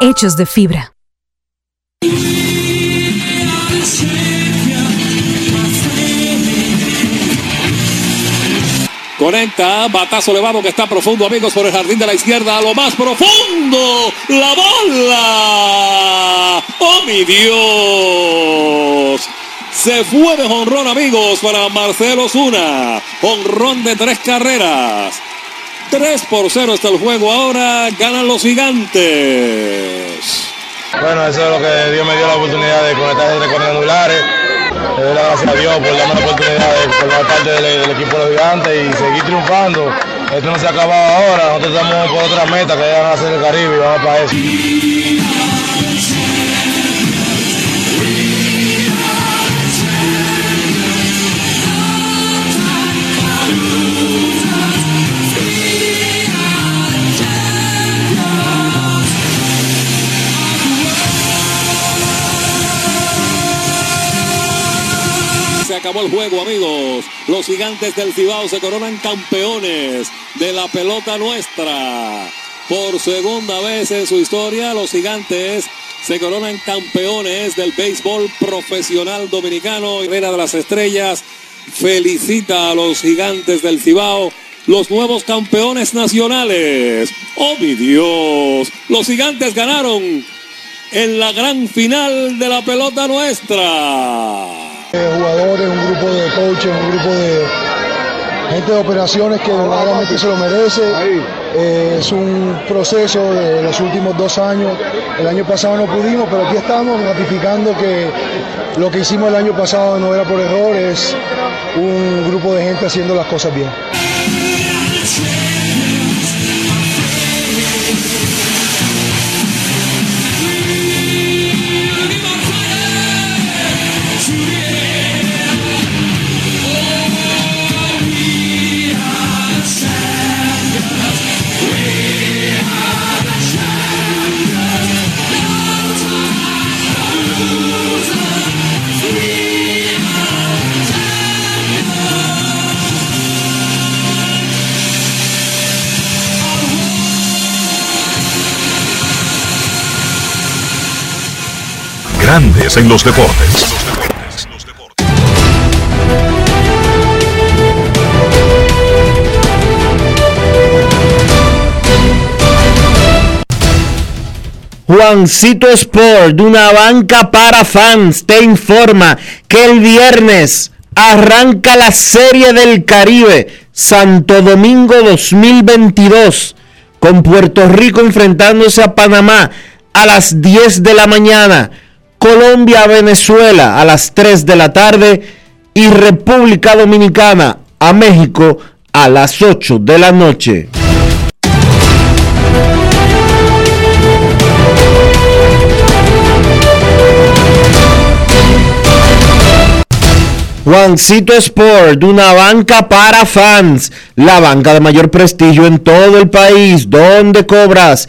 hechos de fibra. Conecta, batazo elevado que está profundo, amigos, por el jardín de la izquierda, a lo más profundo. La bola. Oh, mi Dios. Se fue de jonrón, amigos, para Marcelo Zuna. Jonrón de tres carreras. 3 por 0 está el juego ahora. Ganan los gigantes. Bueno, eso es lo que Dios me dio la oportunidad de conectar entre cuadrangulares. Le doy gracias a Dios por darme la oportunidad de formar parte del, equipo de los gigantes y seguir triunfando. Esto no se ha acabado ahora, nosotros estamos por otra meta que van a hacer el Caribe y vamos para eso. Acabó el juego, amigos. Los gigantes del Cibao se coronan campeones de la pelota nuestra. Por segunda vez en su historia, los gigantes se coronan campeones del béisbol profesional dominicano. Reina de las Estrellas felicita a los gigantes del Cibao, los nuevos campeones nacionales. ¡Oh, mi Dios! Los gigantes ganaron en la gran final de la pelota nuestra jugadores, un grupo de coaches, un grupo de gente de operaciones que verdaderamente se lo merece Eh, es un proceso de los últimos dos años. El año pasado no pudimos, pero aquí estamos ratificando que lo que hicimos el año pasado no era por error, es un grupo de gente haciendo las cosas bien. En los deportes. Juancito Sport, de una banca para fans, te informa que el viernes arranca la Serie del Caribe Santo Domingo 2022, con Puerto Rico enfrentándose a Panamá a las 10 de la mañana. Colombia, Venezuela a las 3 de la tarde y República Dominicana a México a las 8 de la noche. Juancito Sport, una banca para fans, la banca de mayor prestigio en todo el país, donde cobras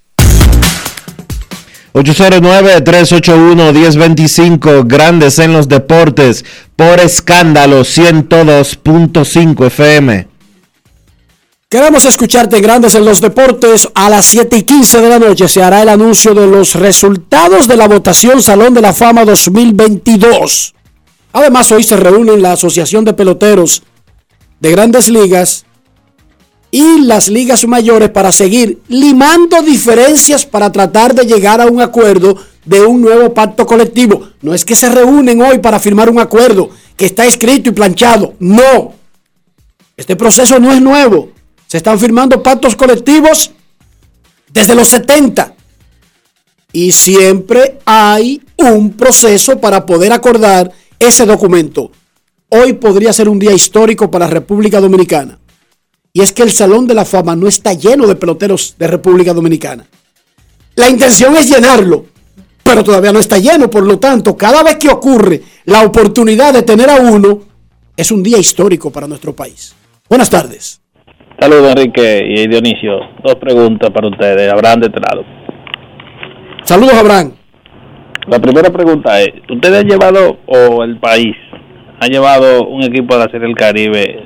809-381-1025, Grandes en los Deportes, por escándalo 102.5 FM. Queremos escucharte Grandes en los Deportes. A las 7 y 15 de la noche se hará el anuncio de los resultados de la votación Salón de la Fama 2022. Además, hoy se reúnen la Asociación de Peloteros de Grandes Ligas y las ligas mayores para seguir limando diferencias para tratar de llegar a un acuerdo de un nuevo pacto colectivo. No es que se reúnen hoy para firmar un acuerdo que está escrito y planchado. No. Este proceso no es nuevo. Se están firmando pactos colectivos desde los 70. Y siempre hay un proceso para poder acordar ese documento. Hoy podría ser un día histórico para la República Dominicana. Y es que el Salón de la Fama no está lleno de peloteros de República Dominicana. La intención es llenarlo, pero todavía no está lleno. Por lo tanto, cada vez que ocurre la oportunidad de tener a uno, es un día histórico para nuestro país. Buenas tardes. Saludos, Enrique y Dionisio. Dos preguntas para ustedes. Abraham de este lado. Saludos, Abraham. La primera pregunta es, ¿ustedes han llevado, o el país, ha llevado un equipo de la Serie del Caribe,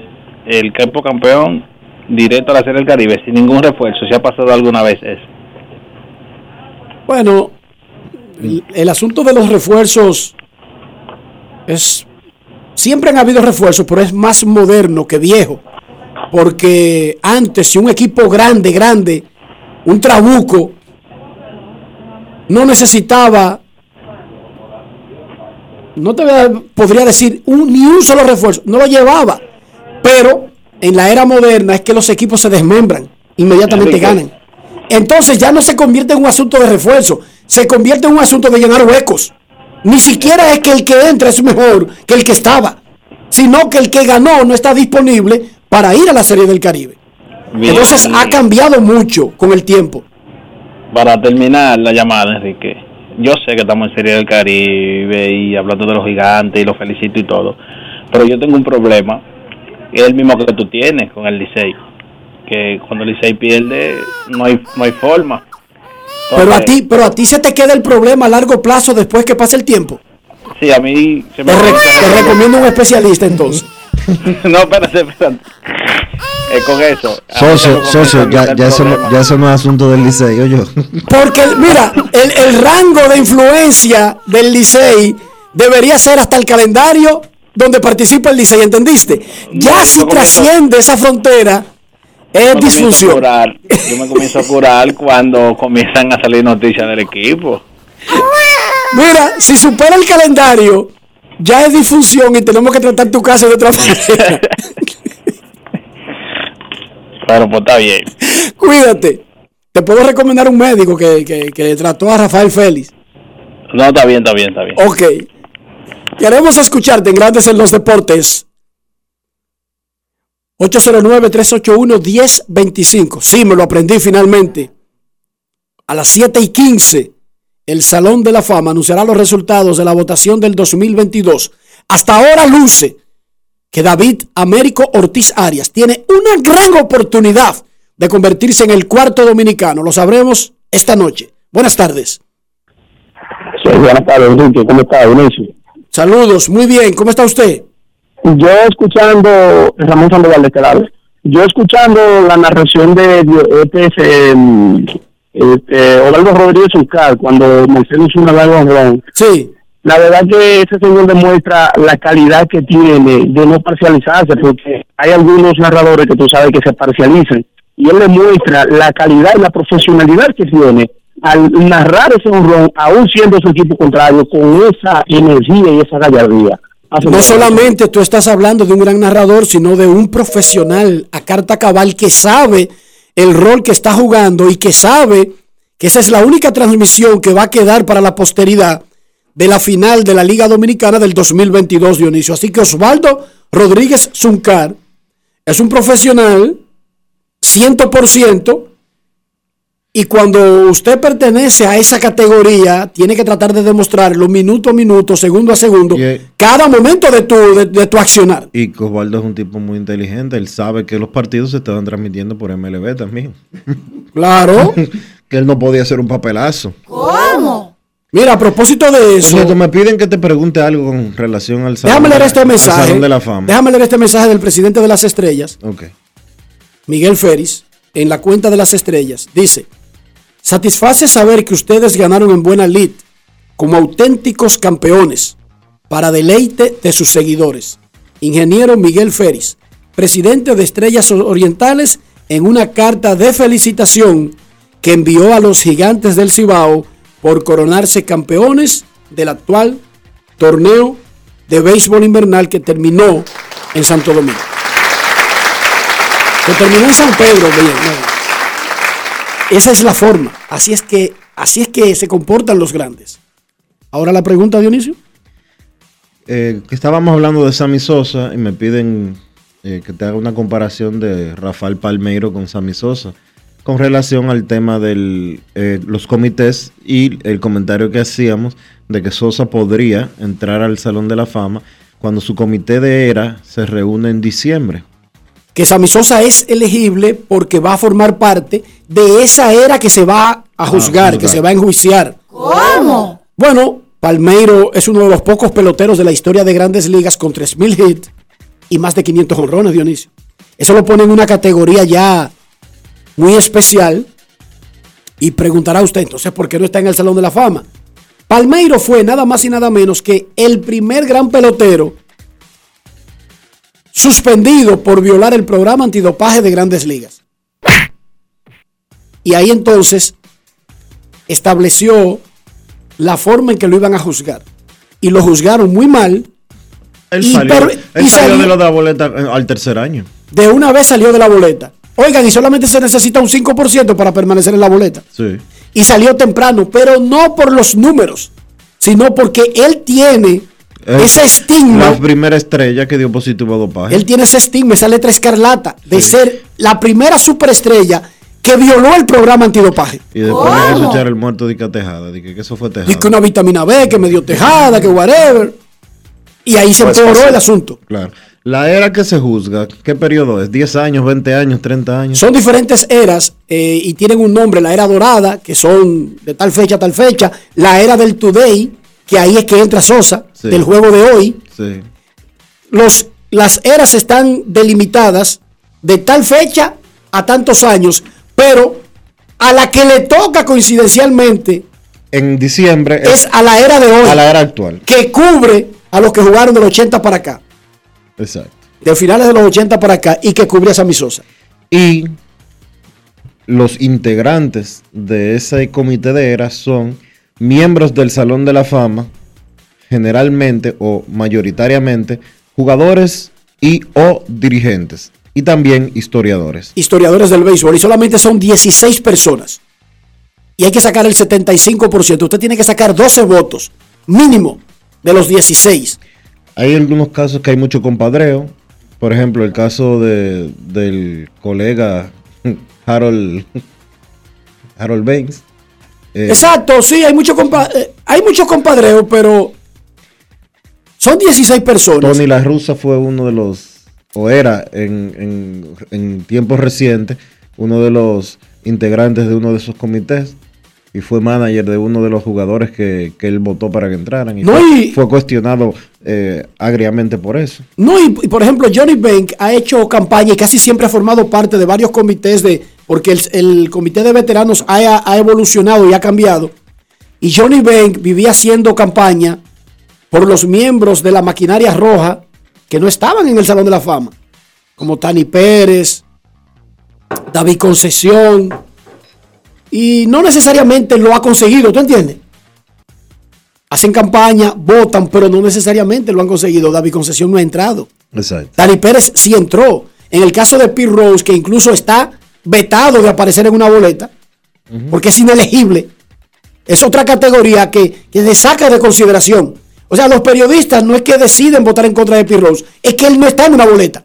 el campo campeón, directo a la Serie del Caribe, sin ningún refuerzo? ¿Se ha pasado alguna vez eso? Bueno, el, asunto de los refuerzos es... Siempre han habido refuerzos, pero es más moderno que viejo. Porque antes, si un equipo grande, grande, un trabuco, no necesitaba no te podría decir un- ni un solo refuerzo, no lo llevaba. Pero en la era moderna es que los equipos se desmembran, inmediatamente ganan. Entonces ya no se convierte en un asunto de refuerzo, se convierte en un asunto de llenar huecos. Ni siquiera es que el que entra es mejor que el que estaba, sino que el que ganó no está disponible para ir a la Serie del Caribe. Bien, Entonces ha cambiado mucho con el tiempo. Para terminar la llamada, Enrique, yo sé que estamos en Serie del Caribe y hablando de los gigantes y los felicito y todo, pero yo tengo un problema, es el mismo que tú tienes con el Licey, que cuando el Licey pierde no hay, no hay forma. pero a ti, pero a ti se te queda el problema a largo plazo después que pase el tiempo. Sí, a mí se me te, te recomiendo un especialista entonces. no, espérate, espérate. Eh, con eso. Socio, socio, ya, ya, eso no, ya eso no es asunto del Licey, yo. Porque, mira, el, el rango de influencia del Licey debería ser hasta el calendario donde participa el Licey, ¿entendiste? Ya si trasciende esa frontera, es disfunción. yo me comienzo a curar cuando comienzan a salir noticias del equipo. Mira, si supera el calendario, ya es disfunción y tenemos que tratar tu caso de otra manera. Claro, pues está bien. Cuídate. Te puedo recomendar un médico que, que, que trató a Rafael Félix. No, está bien, está bien, está bien. Ok. Queremos escucharte en Grandes en los Deportes. 809-381-1025. Sí, me lo aprendí finalmente. A las 7 y 15, el Salón de la Fama anunciará los resultados de la votación del 2022. Hasta ahora luce que David Américo Ortiz Arias tiene una gran oportunidad de convertirse en el cuarto dominicano. Lo sabremos esta noche. Buenas tardes. Sí, buenas tardes, Enrique. ¿Cómo está, Benicio? Saludos, muy bien. ¿Cómo está usted? Yo escuchando, Ramón Sandoval de este yo escuchando la narración de este, este, Rodríguez Ulcar cuando hizo una larga Sí. La verdad que ese señor demuestra la calidad que tiene de no parcializarse, porque hay algunos narradores que tú sabes que se parcializan, y él demuestra la calidad y la profesionalidad que tiene al narrar ese honrón, aún siendo su equipo contrario, con esa energía y esa gallardía. No solamente tú estás hablando de un gran narrador, sino de un profesional a carta cabal que sabe el rol que está jugando y que sabe que esa es la única transmisión que va a quedar para la posteridad de la final de la Liga Dominicana del 2022, Dionisio. Así que Osvaldo Rodríguez Zuncar es un profesional 100%. Y cuando usted pertenece a esa categoría, tiene que tratar de demostrarlo minuto a minuto, segundo a segundo, cada momento de tu, de, tu accionar. Y Osvaldo es un tipo muy inteligente, él sabe que los partidos se estaban transmitiendo por MLB también. Claro. que él no podía hacer un papelazo. ¿Cómo? Mira, a propósito de eso. me piden que te pregunte algo con relación al salón, Déjame leer este mensaje. de la Fama. Déjame leer este mensaje del presidente de las estrellas. Ok. Miguel Ferris, en la cuenta de las estrellas. Dice: Satisface saber que ustedes ganaron en buena lid como auténticos campeones para deleite de sus seguidores. Ingeniero Miguel Ferris, presidente de Estrellas Orientales, en una carta de felicitación que envió a los gigantes del Cibao por coronarse campeones del actual torneo de béisbol invernal que terminó en Santo Domingo. Que terminó en San Pedro, bien. Esa es la forma. Así es que, así es que se comportan los grandes. Ahora la pregunta, Dionisio. Eh, que estábamos hablando de Sammy Sosa y me piden eh, que te haga una comparación de Rafael Palmeiro con Sammy Sosa con relación al tema de eh, los comités y el comentario que hacíamos de que Sosa podría entrar al Salón de la Fama cuando su comité de era se reúne en diciembre que Sammy Sosa es elegible porque va a formar parte de esa era que se va a juzgar, que se va a enjuiciar. ¿Cómo? Bueno, Palmeiro es uno de los pocos peloteros de la historia de grandes ligas con 3.000 hits y más de 500 honrones, Dionisio. Eso lo pone en una categoría ya muy especial. Y preguntará usted entonces por qué no está en el Salón de la Fama. Palmeiro fue nada más y nada menos que el primer gran pelotero suspendido por violar el programa antidopaje de grandes ligas. Y ahí entonces estableció la forma en que lo iban a juzgar. Y lo juzgaron muy mal. Él salió, de la boleta eh, al tercer año. De una vez salió de la boleta. Oigan, y solamente se necesita un 5% para permanecer en la boleta. Sí. Y salió temprano, pero no por los números, sino porque él tiene ese estigma. La primera estrella que dio positivo a dopaje. Él tiene ese estigma, esa letra escarlata, de ser la primera superestrella que violó el programa antidopaje. Y después de eso echar el muerto de que tejada, de que, que eso fue tejada. Dice que una vitamina B, que me dio tejada, que whatever. Y ahí se Pues, empeoró el asunto. Claro. La era que se juzga, ¿qué periodo es? ¿10 años, 20 años, 30 años? Son diferentes eras eh, y tienen un nombre, la era dorada, que son de tal fecha a tal fecha, la era del today, que ahí es que entra Sosa, Sí. del juego de hoy. Sí. Los, las eras están delimitadas de tal fecha a tantos años, pero a la que le toca coincidencialmente En diciembre es a la era de hoy, a la era actual. que cubre a los que jugaron del 80 para acá, Exacto. de finales de los 80 para acá, y que cubre a Sammy Sosa. Y los integrantes de ese comité de eras son miembros del Salón de la Fama, generalmente o mayoritariamente jugadores y o dirigentes, y también historiadores. historiadores del béisbol y solamente son 16 personas. Y hay que sacar el 75%. Usted tiene que sacar 12 votos mínimo de los 16. Hay algunos casos que hay mucho compadreo. Por ejemplo, el caso de, del colega Harold, Harold Baines. Eh, Exacto, sí, hay mucho, compa- eh, hay mucho compadreo, pero son 16 personas. Tony La Russa fue uno de los, o era en, en, en tiempos recientes, uno de los integrantes de uno de esos comités y fue manager de uno de los jugadores que, que él votó para que entraran y, No, fue, y- fue cuestionado eh, agriamente por eso. No, y, y por ejemplo, Johnny Bank ha hecho campaña y casi siempre ha formado parte de varios comités de, porque el, el comité de veteranos ha, ha evolucionado y ha cambiado. Y Johnny Bank vivía haciendo campaña por los miembros de la maquinaria roja que no estaban en el Salón de la Fama, como Tani Pérez, David Concesión, y no necesariamente lo ha conseguido, ¿tú entiendes? Hacen campaña, votan, pero no necesariamente lo han conseguido. David Concesión no ha entrado. Exacto. Dani Pérez sí entró. En el caso de Pete Rose, que incluso está vetado de aparecer en una boleta, porque es inelegible, es otra categoría que, que le saca de consideración. O sea, los periodistas no es que deciden votar en contra de Pete Rose, es que él no está en una boleta.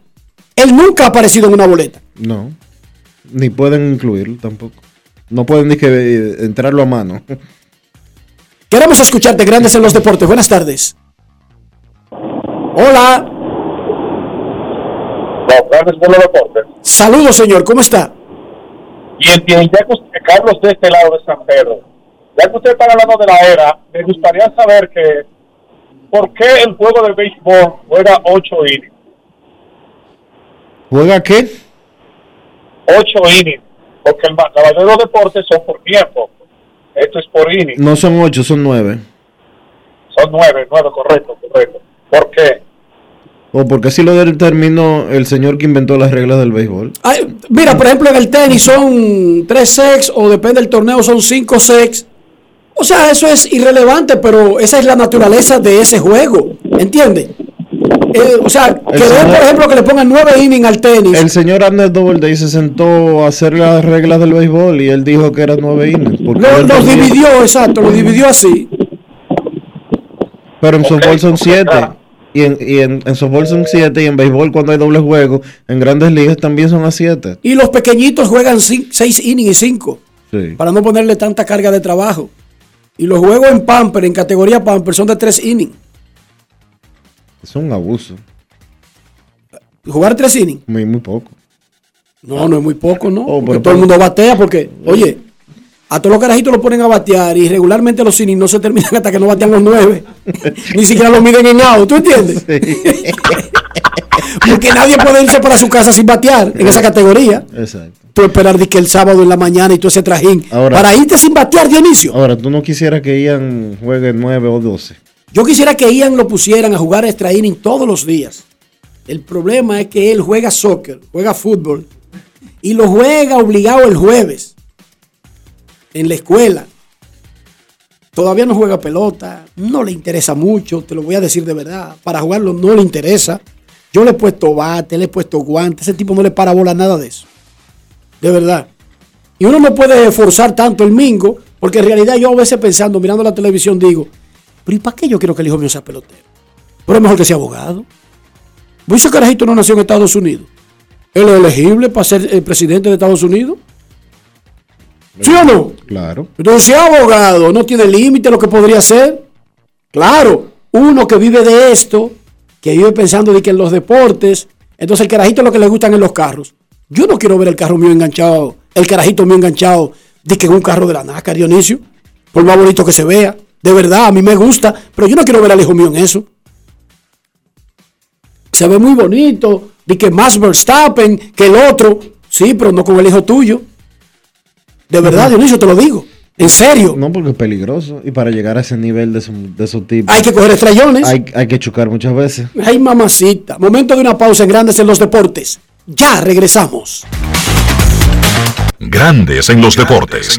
Él nunca ha aparecido en una boleta. No, ni pueden incluirlo tampoco. No pueden ni que eh, entrarlo a mano. Queremos escucharte, Grandes en los Deportes. Buenas tardes. Hola. Grandes en los Deportes. Saludos, señor. ¿Cómo está? Ya que usted, Carlos de este lado de San Pedro, ya que usted está hablando de la era, me gustaría saber que, ¿por qué el juego de béisbol juega 8 innings? ¿Juega qué? 8 innings, porque el, la mayoría de los deportes son por tiempo. Esto es por inning, No son ocho, son nueve. son 9, 9, correcto, correcto. ¿Por qué? O porque así lo determinó el señor que inventó las reglas del béisbol. Ay, mira, por ejemplo, en el tenis son tres sex o depende del torneo son cinco sex. O sea, eso es irrelevante, pero esa es la naturaleza de ese juego. ¿Entiendes? Eh, o sea, que den, por ejemplo, que le pongan nueve innings al tenis. El señor Arnold Doubleday se sentó a hacer las reglas del béisbol y él dijo que eran nueve innings. él los dividió, exacto, lo dividió así. Pero en softball son siete. Y en, y en, en softball son siete. Y en béisbol, cuando hay doble juego, en grandes ligas también son a siete. Y los pequeñitos juegan cin- seis innings y cinco, Sí. para no ponerle tanta carga de trabajo. Y los juegos en Pamper, en categoría Pamper, son de tres innings. Es un abuso. Jugar tres innings. Muy, muy poco. No, no es muy poco, ¿no? Porque pero- todo el mundo batea porque, oye, a todos los carajitos lo ponen a batear y regularmente los innings no se terminan hasta que no batean los nueve. Ni siquiera lo miden en out, ¿tú entiendes? porque nadie puede irse para su casa sin batear en esa categoría. Exacto. Tú esperar de que el sábado en la mañana y tú ese trajín. Ahora- para irte sin batear de inicio. Ahora, tú no quisieras que Ian juegue nueve o doce. Yo quisiera que Ian lo pusieran a jugar extra inning todos los días. El problema es que él juega soccer, juega fútbol y lo juega obligado el jueves en la escuela. Todavía no juega pelota, no le interesa mucho, te lo voy a decir de verdad. Para jugarlo no le interesa. Yo le he puesto bate, le he puesto guante, ese tipo no le para bola nada de eso. De verdad. Y uno no puede forzar tanto el mingo, porque en realidad yo a veces pensando, mirando la televisión, digo, pero ¿y para qué yo quiero que el hijo mío sea pelotero? Pero es mejor que sea abogado. Pues ese carajito no nació en Estados Unidos. Él es elegible para ser el presidente de Estados Unidos. ¿Sí o no? Claro. Entonces, si abogado, no tiene límite lo que podría hacer. Claro, uno que vive de esto, que vive pensando de que en los deportes, entonces el carajito es lo que le gustan en los carros. Yo no quiero ver el carro mío enganchado, el carajito mío enganchado, de que en un carro de la NASCAR, Dionisio, por más bonito que se vea. De verdad, a mí me gusta, pero yo no quiero ver al hijo mío en eso. Se ve muy bonito, de que más Verstappen que el otro. Sí, pero no con el hijo tuyo. De verdad, Dionisio, te lo digo. En serio. No, porque es peligroso. Y para llegar a ese nivel de, su- de esos tipos. Hay que coger estrellones. Hay, hay que chocar muchas veces. Ay, mamacita. Momento de una pausa en Grandes en los Deportes. Ya regresamos. Grandes en los deportes.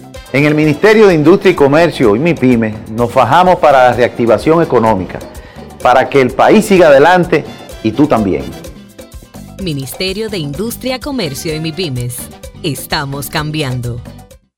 En el Ministerio de Industria y Comercio y MIPYME nos fajamos para la reactivación económica, para que el país siga adelante y tú también. Ministerio de Industria, Comercio y MIPIMES. Estamos cambiando.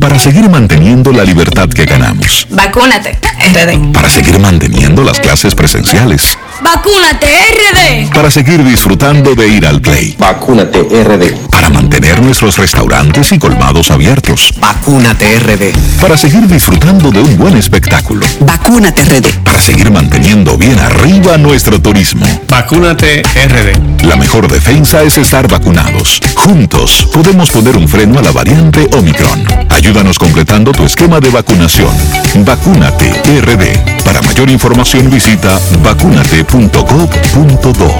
Para seguir manteniendo la libertad que ganamos. Vacúnate, RD. Para seguir manteniendo las clases presenciales. Vacúnate, RD. Para seguir disfrutando de ir al play. Vacúnate RD. Para mantener nuestros restaurantes y colmados abiertos. Vacúnate RD. Para seguir disfrutando de un buen espectáculo. Vacúnate RD. Para seguir manteniendo bien arriba nuestro turismo. Vacúnate RD. La mejor defensa es estar vacunados. Juntos podemos poner un freno a la variante Omicron. Ayúdanos completando tu esquema de vacunación. Vacúnate RD. Para mayor información visita vacunate.gov.do.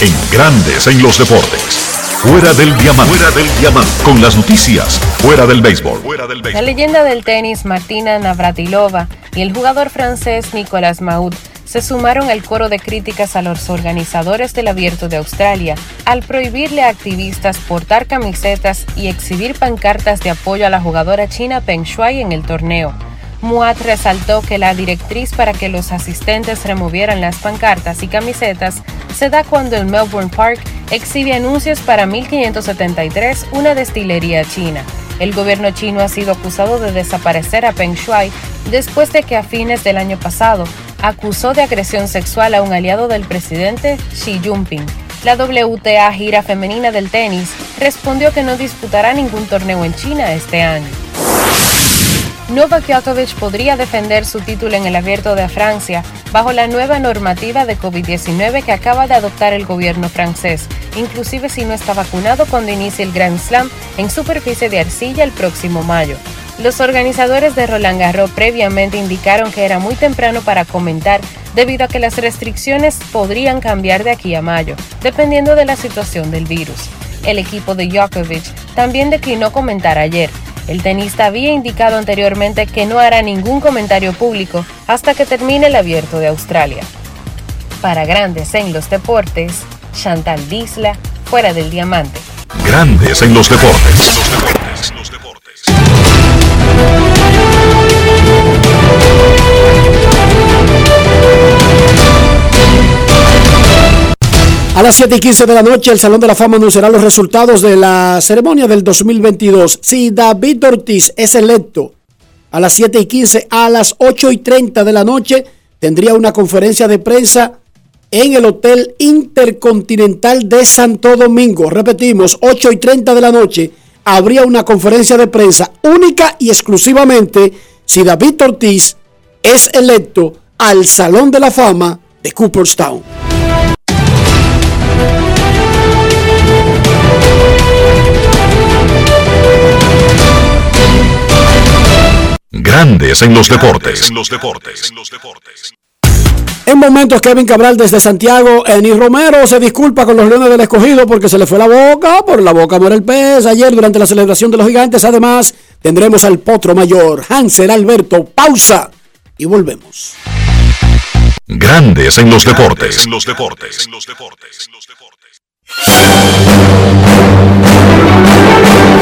En Grandes en los deportes. Fuera del diamante. Fuera del diamante. Con las noticias. Fuera del béisbol. Fuera del La leyenda del tenis Martina Navratilova y el jugador francés Nicolas Mahut se sumaron al coro de críticas a los organizadores del Abierto de Australia al prohibirle a activistas portar camisetas y exhibir pancartas de apoyo a la jugadora china Peng Shuai en el torneo. Muat resaltó que la directriz para que los asistentes removieran las pancartas y camisetas se da cuando el Melbourne Park exhibe anuncios para 1573, una destilería china. El gobierno chino ha sido acusado de desaparecer a Peng Shuai después de que a fines del año pasado acusó de agresión sexual a un aliado del presidente Xi Jinping. La WTA gira femenina del tenis respondió que no disputará ningún torneo en China este año. Novak Djokovic podría defender su título en el Abierto de Francia bajo la nueva normativa de COVID-19 que acaba de adoptar el gobierno francés, inclusive si no está vacunado cuando inicie el Grand Slam en superficie de arcilla el próximo mayo. Los organizadores de Roland Garros previamente indicaron que era muy temprano para comentar debido a que las restricciones podrían cambiar de aquí a mayo, dependiendo de la situación del virus. El equipo de Djokovic también declinó comentar ayer, el tenista había indicado anteriormente que no hará ningún comentario público hasta que termine el abierto de Australia. Para grandes en los deportes, Chantal Disla, fuera del diamante. Grandes en los deportes. A las 7 y 15 de la noche, el Salón de la Fama anunciará los resultados de la ceremonia del 2022. Si David Ortiz es electo a las 7 y 15, a las 8 y 30 de la noche, tendría una conferencia de prensa en el Hotel Intercontinental de Santo Domingo. Repetimos, 8 y 30 de la noche, habría una conferencia de prensa única y exclusivamente si David Ortiz es electo al Salón de la Fama de Cooperstown. Grandes en los deportes. En momentos, Kevin Cabral desde Santiago, Eni Romero se disculpa con los Leones del Escogido porque se le fue la boca, por la boca muere el pez. Ayer, durante la celebración de los gigantes, además, tendremos al potro mayor, Hansel Alberto. Pausa y volvemos. Grandes en los deportes. Y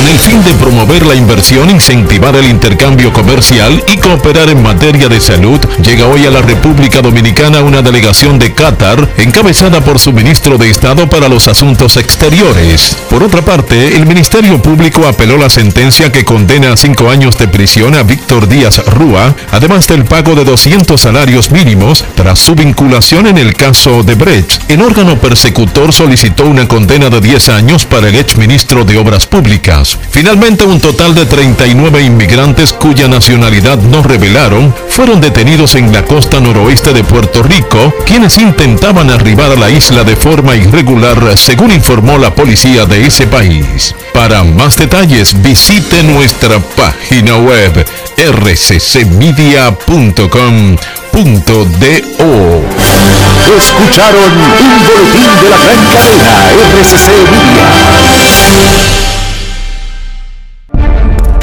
Con el fin de promover la inversión, incentivar el intercambio comercial y cooperar en materia de salud, llega hoy a la República Dominicana una delegación de Qatar encabezada por su ministro de Estado para los Asuntos Exteriores. Por otra parte, el Ministerio Público apeló la sentencia que condena a cinco años de prisión a Víctor Díaz Rúa, además del pago de 200 salarios mínimos tras su vinculación en el caso de Brecht. El órgano persecutor solicitó una condena de 10 años para el exministro de Obras Públicas. Finalmente, un total de 39 inmigrantes cuya nacionalidad no revelaron fueron detenidos en la costa noroeste de Puerto Rico, quienes intentaban arribar a la isla de forma irregular, según informó la policía de ese país. Para más detalles, visite nuestra página web rccmedia.com.do. Escucharon un boletín de la gran cadena RCC Media.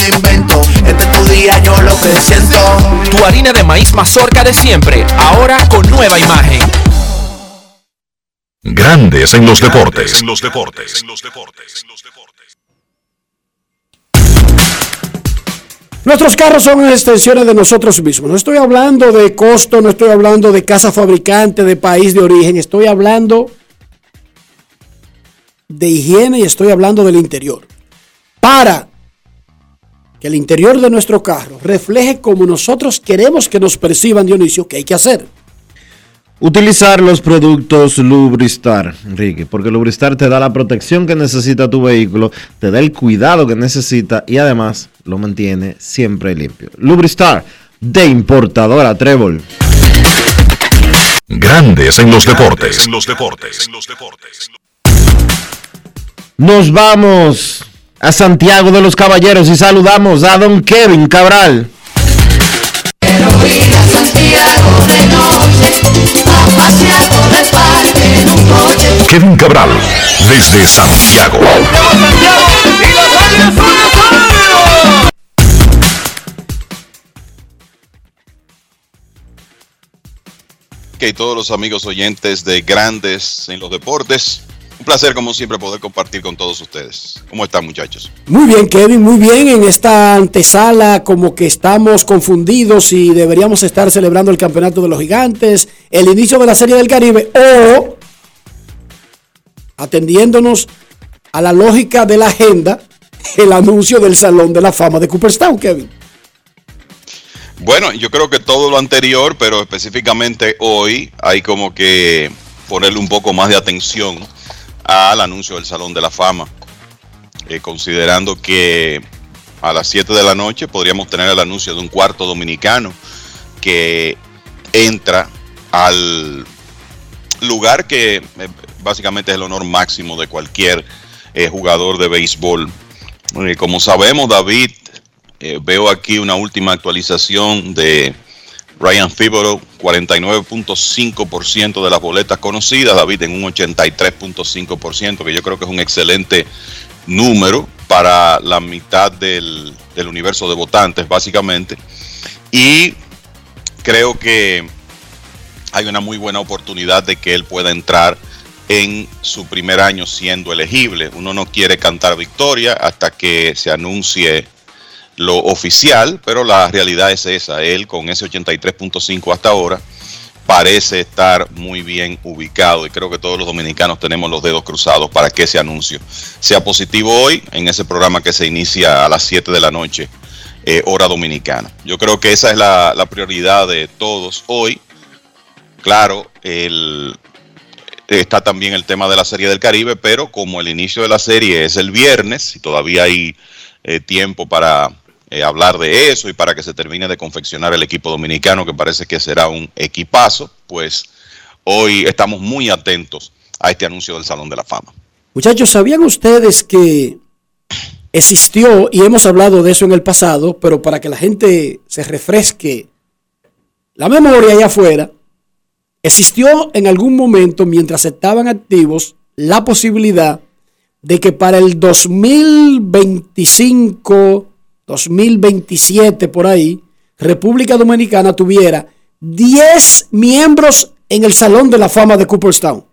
invento. Este es tu día, yo lo que siento. Tu harina de maíz mazorca de siempre, ahora con nueva imagen. Grandes en los deportes. Nuestros carros son extensiones de nosotros mismos. No estoy hablando de costo, no estoy hablando de casa fabricante, de país de origen. Estoy hablando de higiene y estoy hablando del interior. Para que el interior de nuestro carro refleje como nosotros queremos que nos perciban, Dionisio, ¿qué hay que hacer? Utilizar los productos Lubristar, Enrique, porque Lubristar te da la protección que necesita tu vehículo, te da el cuidado que necesita y además lo mantiene siempre limpio. Lubristar, de importadora Trébol. Grandes en los deportes. En los deportes. Nos vamos a Santiago de los Caballeros y saludamos a don Kevin Cabral. Kevin Cabral, desde Santiago. y todos los amigos oyentes de Grandes en los Deportes. Un placer, como siempre, poder compartir con todos ustedes. ¿Cómo están, muchachos? Muy bien, Kevin, muy bien. En esta antesala, como que estamos confundidos y deberíamos estar celebrando el campeonato de los gigantes, el inicio de la Serie del Caribe o atendiéndonos a la lógica de la agenda, el anuncio del Salón de la Fama de Cooperstown, Kevin. Bueno, yo creo que todo lo anterior, pero específicamente hoy hay como que ponerle un poco más de atención al anuncio del Salón de la Fama, eh, considerando que a las 7 de la noche podríamos tener el anuncio de un cuarto dominicano que entra al lugar que eh, básicamente es el honor máximo de cualquier eh, jugador de béisbol. como sabemos, David veo aquí una última actualización de Ryan Fibero, 49.5% de las boletas conocidas, David en un 83.5%, que yo creo que es un excelente número para la mitad del, del universo de votantes, básicamente. Y creo que hay una muy buena oportunidad de que él pueda entrar en su primer año siendo elegible. Uno no quiere cantar victoria hasta que se anuncie lo oficial, pero la realidad es esa. Él con ese 83.5 hasta ahora parece estar muy bien ubicado y creo que todos los dominicanos tenemos los dedos cruzados para que ese anuncio sea positivo hoy en ese programa que se inicia a las 7 de la noche, eh, hora dominicana. Yo creo que esa es la, prioridad de todos hoy. Claro, está también el tema de la Serie del Caribe, pero como el inicio de la serie es el viernes y todavía hay eh, tiempo para eh, hablar de eso y para que se termine de confeccionar el equipo dominicano, que parece que será un equipazo, pues hoy estamos muy atentos a este anuncio del Salón de la Fama. Muchachos, ¿sabían ustedes que existió, y hemos hablado de eso en el pasado, pero para que la gente se refresque la memoria allá afuera, existió en algún momento, mientras estaban activos, la posibilidad de que para el 2025 2027 por ahí, República Dominicana tuviera 10 miembros en el Salón de la Fama de Cooperstown.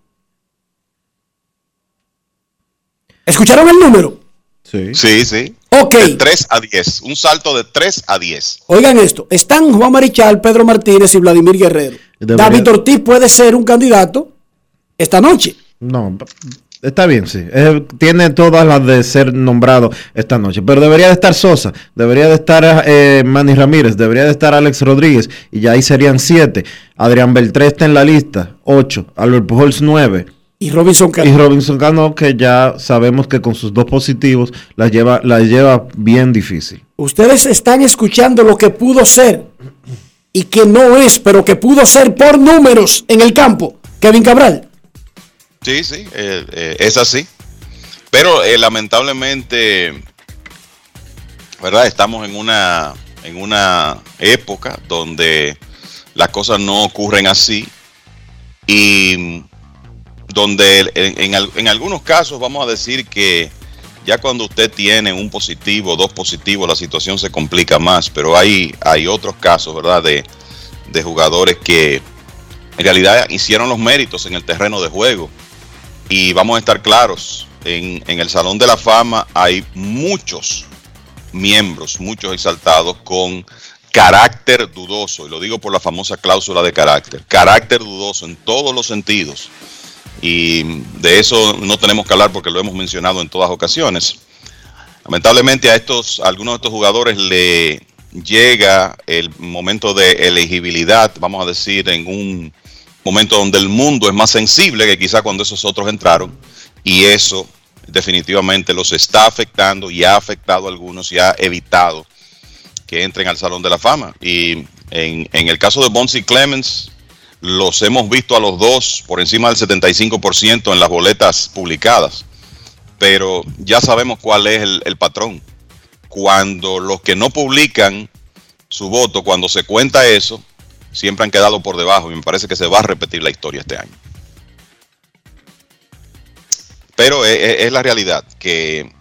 ¿Escucharon el número? Sí. Sí, sí. Ok. De 3 a 10. Un salto de 3 a 10. Oigan esto. Están Juan Marichal, Pedro Martínez y Vladimir Guerrero. David Ortiz puede ser un candidato esta noche. No, Está bien, sí. Eh, tiene todas las de ser nombrado esta noche. Pero debería de estar Sosa, debería de estar eh, Manny Ramírez, debería de estar Alex Rodríguez. Y ya ahí serían siete. Adrián Beltré está en la lista, ocho. Albert Pujols, nueve. Y Robinson Cano. Y Robinson Cano, que ya sabemos que con sus dos positivos la lleva, la lleva bien difícil. Ustedes están escuchando lo que pudo ser y que no es, pero que pudo ser por números en el campo. Kevin Cabral. Sí, sí, eh, eh, es así. Pero eh, lamentablemente, ¿verdad? Estamos en una, en una época donde las cosas no ocurren así y donde en, en, algunos casos vamos a decir que ya cuando usted tiene un positivo, dos positivos, la situación se complica más, pero hay, hay otros casos, ¿verdad? De, de jugadores que en realidad hicieron los méritos en el terreno de juego y vamos a estar claros, en, el Salón de la Fama hay muchos miembros, muchos exaltados con carácter dudoso, y lo digo por la famosa cláusula de carácter, carácter dudoso en todos los sentidos. Y de eso no tenemos que hablar porque lo hemos mencionado en todas ocasiones. Lamentablemente a estos, a algunos de estos jugadores le llega el momento de elegibilidad, vamos a decir, en un momento donde el mundo es más sensible que quizá cuando esos otros entraron y eso definitivamente los está afectando y ha afectado a algunos y ha evitado que entren al Salón de la Fama. Y en, en el caso de Bonzi Clemens, los hemos visto a los dos por encima del 75% en las boletas publicadas, pero ya sabemos cuál es el patrón. Cuando los que no publican su voto, cuando se cuenta eso, siempre han quedado por debajo y me parece que se va a repetir la historia este año. Pero es, es- es la realidad que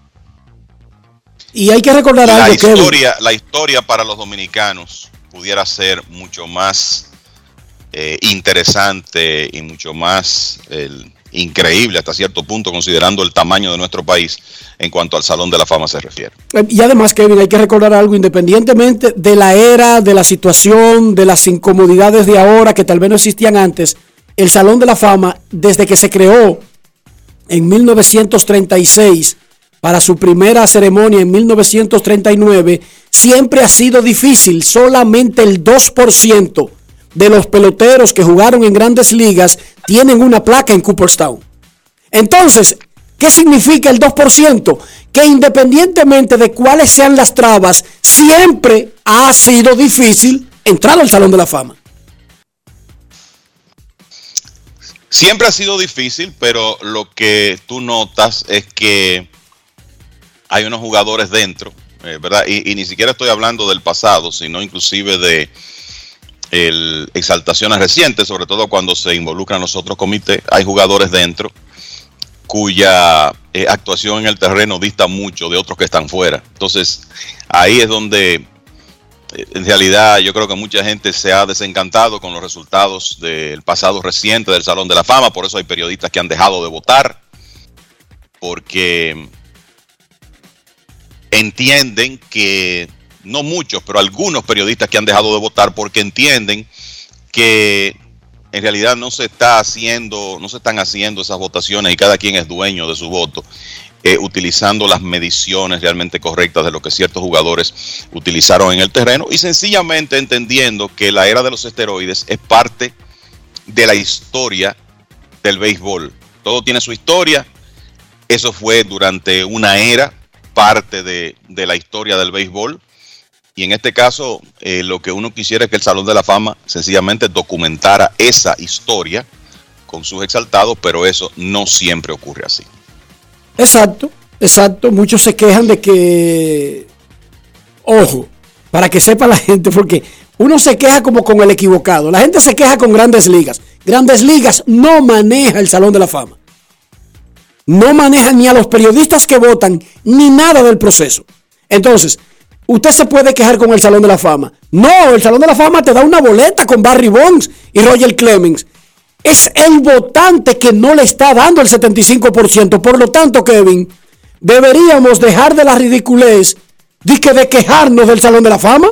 Y hay que recordar la algo, Kevin. historia, la historia para los dominicanos pudiera ser mucho más eh, interesante y mucho más el, increíble hasta cierto punto, considerando el tamaño de nuestro país en cuanto al Salón de la Fama se refiere. Eh, Y además, Kevin, hay que recordar algo, independientemente de la era, de la situación, de las incomodidades de ahora que tal vez no existían antes, el Salón de la Fama, desde que se creó en 1936, para su primera ceremonia en 1939, siempre ha sido difícil. Solamente el 2% de los peloteros que jugaron en grandes ligas tienen una placa en Cooperstown. Entonces, ¿qué significa el 2%? Que independientemente de cuáles sean las trabas, siempre ha sido difícil entrar al Salón de la Fama. Siempre ha sido difícil, pero lo que tú notas es que hay unos jugadores dentro, eh, ¿verdad? Y, y ni siquiera estoy hablando del pasado, sino inclusive de el exaltaciones recientes, sobre todo cuando se involucran los otros comités. Hay jugadores dentro cuya eh, actuación en el terreno dista mucho de otros que están fuera. Entonces, ahí es donde eh, en realidad yo creo que mucha gente se ha desencantado con los resultados del pasado reciente del Salón de la Fama, por eso hay periodistas que han dejado de votar, porque entienden que, no muchos, pero algunos periodistas que han dejado de votar porque entienden que en realidad no se está haciendo, no se están haciendo esas votaciones y cada quien es dueño de su voto, eh, utilizando las mediciones realmente correctas de lo que ciertos jugadores utilizaron en el terreno y sencillamente entendiendo que la era de los esteroides es parte de la historia del béisbol. Todo tiene su historia. Eso fue durante una era parte de, de la historia del béisbol. Y en este caso, eh, lo que uno quisiera es que el Salón de la Fama sencillamente documentara esa historia con sus exaltados, pero eso no siempre ocurre así. Exacto, exacto. Muchos se quejan de que, ojo, para que sepa la gente, porque uno se queja como con el equivocado. La gente se queja con grandes ligas. Grandes ligas no maneja el Salón de la Fama. No maneja ni a los periodistas que votan, ni nada del proceso. Entonces, usted se puede quejar con el Salón de la Fama. No, el Salón de la Fama te da una boleta con Barry Bonds y Roger Clemens. Es el votante que no le está dando el 75%. Por lo tanto, Kevin, deberíamos dejar de la ridiculez de, que de quejarnos del Salón de la Fama.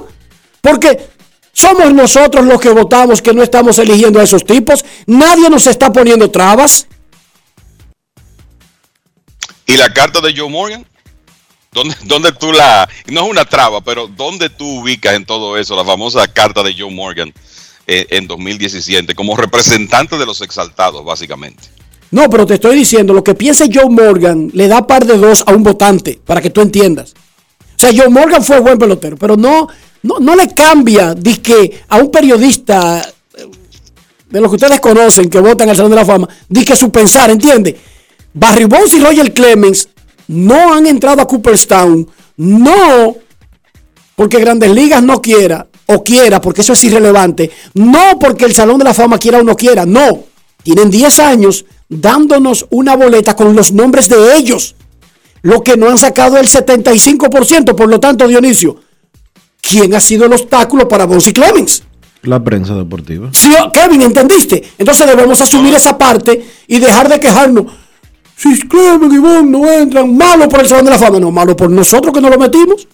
Porque somos nosotros los que votamos que no estamos eligiendo a esos tipos. Nadie nos está poniendo trabas. ¿Y la carta de Joe Morgan? ¿Dónde, dónde tú la... No es una traba, pero ¿dónde tú ubicas en todo eso la famosa carta de Joe Morgan eh, en 2017 como representante de los exaltados, básicamente? No, pero te estoy diciendo, lo que piense Joe Morgan le da par de dos a un votante, para que tú entiendas. O sea, Joe Morgan fue buen pelotero, pero no, no, no le cambia de que a un periodista eh, de los que ustedes conocen que votan al Salón de la Fama, di que su pensar, ¿entiende? Barry Bonds y Roger Clemens no han entrado a Cooperstown, no porque Grandes Ligas no quiera o quiera, porque eso es irrelevante, no porque el Salón de la Fama quiera o no quiera, no. Tienen 10 años dándonos una boleta con los nombres de ellos, lo que no han sacado el 75%, por lo tanto, Dionisio, ¿quién ha sido el obstáculo para Bonds y Clemens? La prensa deportiva. Sí, Kevin, ¿entendiste? Entonces debemos asumir esa parte y dejar de quejarnos. Si Clemens y Bond no entran, malo por el Salón de la Fama, no, malo por nosotros que no lo metimos.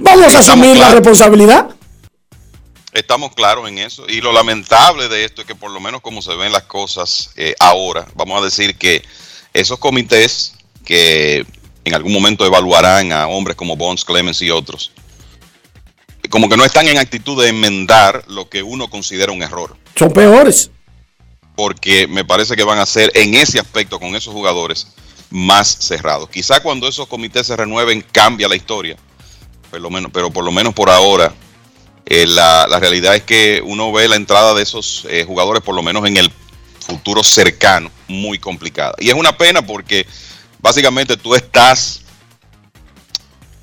Vamos a asumir la responsabilidad. Estamos claros en eso. Y lo lamentable de esto es que por lo menos como se ven las cosas eh, ahora, vamos a decir que esos comités que en algún momento evaluarán a hombres como Bonds, Clemens y otros. Como que no están en actitud de enmendar lo que uno considera un error. Son peores. Porque me parece que van a ser en ese aspecto con esos jugadores más cerrados. Quizá cuando esos comités se renueven cambia la historia. Por menos, pero por lo menos por ahora eh, la, la, realidad es que uno ve la entrada de esos eh, jugadores, por lo menos en el futuro cercano, muy complicada. Y es una pena porque básicamente tú estás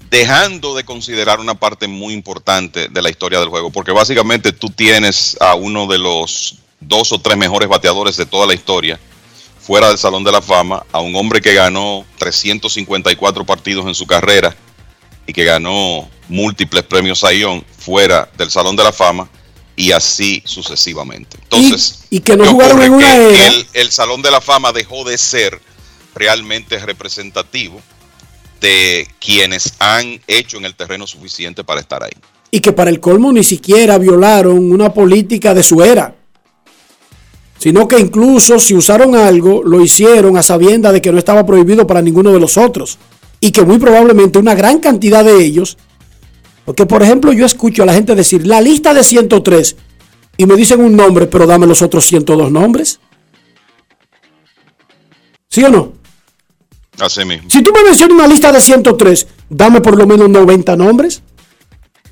dejando de considerar una parte muy importante de la historia del juego, porque básicamente tú tienes a uno de los dos o tres mejores bateadores de toda la historia fuera del Salón de la Fama, a un hombre que ganó 354 partidos en su carrera y que ganó múltiples premios Sayón fuera del Salón de la Fama y así sucesivamente. Entonces, y, que no jugaron en una era. El, el, Salón de la Fama dejó de ser realmente representativo de quienes han hecho en el terreno suficiente para estar ahí. Y que para el colmo ni siquiera violaron una política de su era. Sino que incluso si usaron algo, lo hicieron a sabienda de que no estaba prohibido para ninguno de los otros. Y que muy probablemente una gran cantidad de ellos porque, por ejemplo, yo escucho a la gente decir la lista de 103 y me dicen un nombre, pero dame los otros 102 nombres. ¿Sí o no? Así mismo. Si tú me mencionas una lista de 103, dame por lo menos 90 nombres.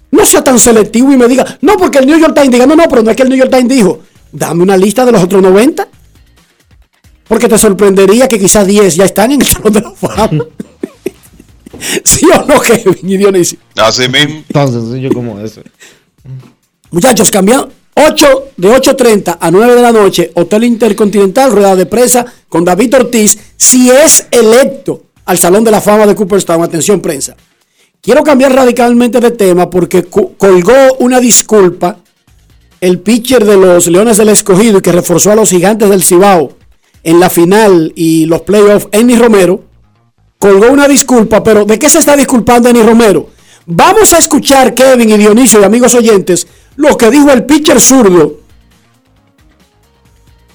No sea tan selectivo y me diga, no, porque el New York Times diga, no, no, pero no es que el New York Times dijo, dame una lista de los otros 90. Porque te sorprendería que quizás 10 ya están en el Salón de la Fama. ¿Sí o no, Kevin y Dionisio? Así mismo. Tan sencillo como eso. Muchachos, cambian 8 de 8.30 a 9 de la noche, Hotel Intercontinental, rueda de presa con David Ortiz, si es electo al Salón de la Fama de Cooperstown. Atención, prensa. Quiero cambiar radicalmente de tema porque colgó una disculpa el pitcher de los Leones del Escogido y que reforzó a los gigantes del Cibao en la final y los playoffs, Enny Romero colgó una disculpa, pero ¿de qué se está disculpando Eni Romero? Vamos a escuchar, Kevin y Dionisio y amigos oyentes, lo que dijo el pitcher zurdo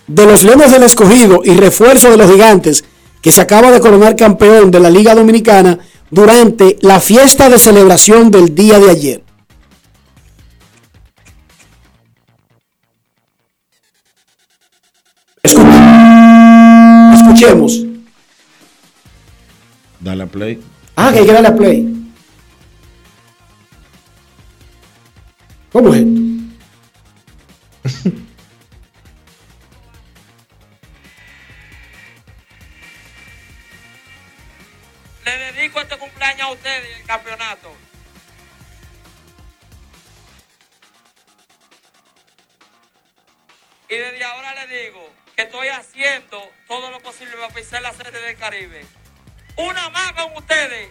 de los Leones del Escogido y refuerzo de los Gigantes, que se acaba de coronar campeón de la Liga Dominicana durante la fiesta de celebración del día de ayer. Escuchemos. Dale a play. Ah, que hay que darle a play. ¿Cómo es esto? Le dedico este cumpleaños a ustedes el campeonato. Y desde ahora le digo que estoy haciendo todo lo posible para pisar la serie del Caribe. Una más con ustedes.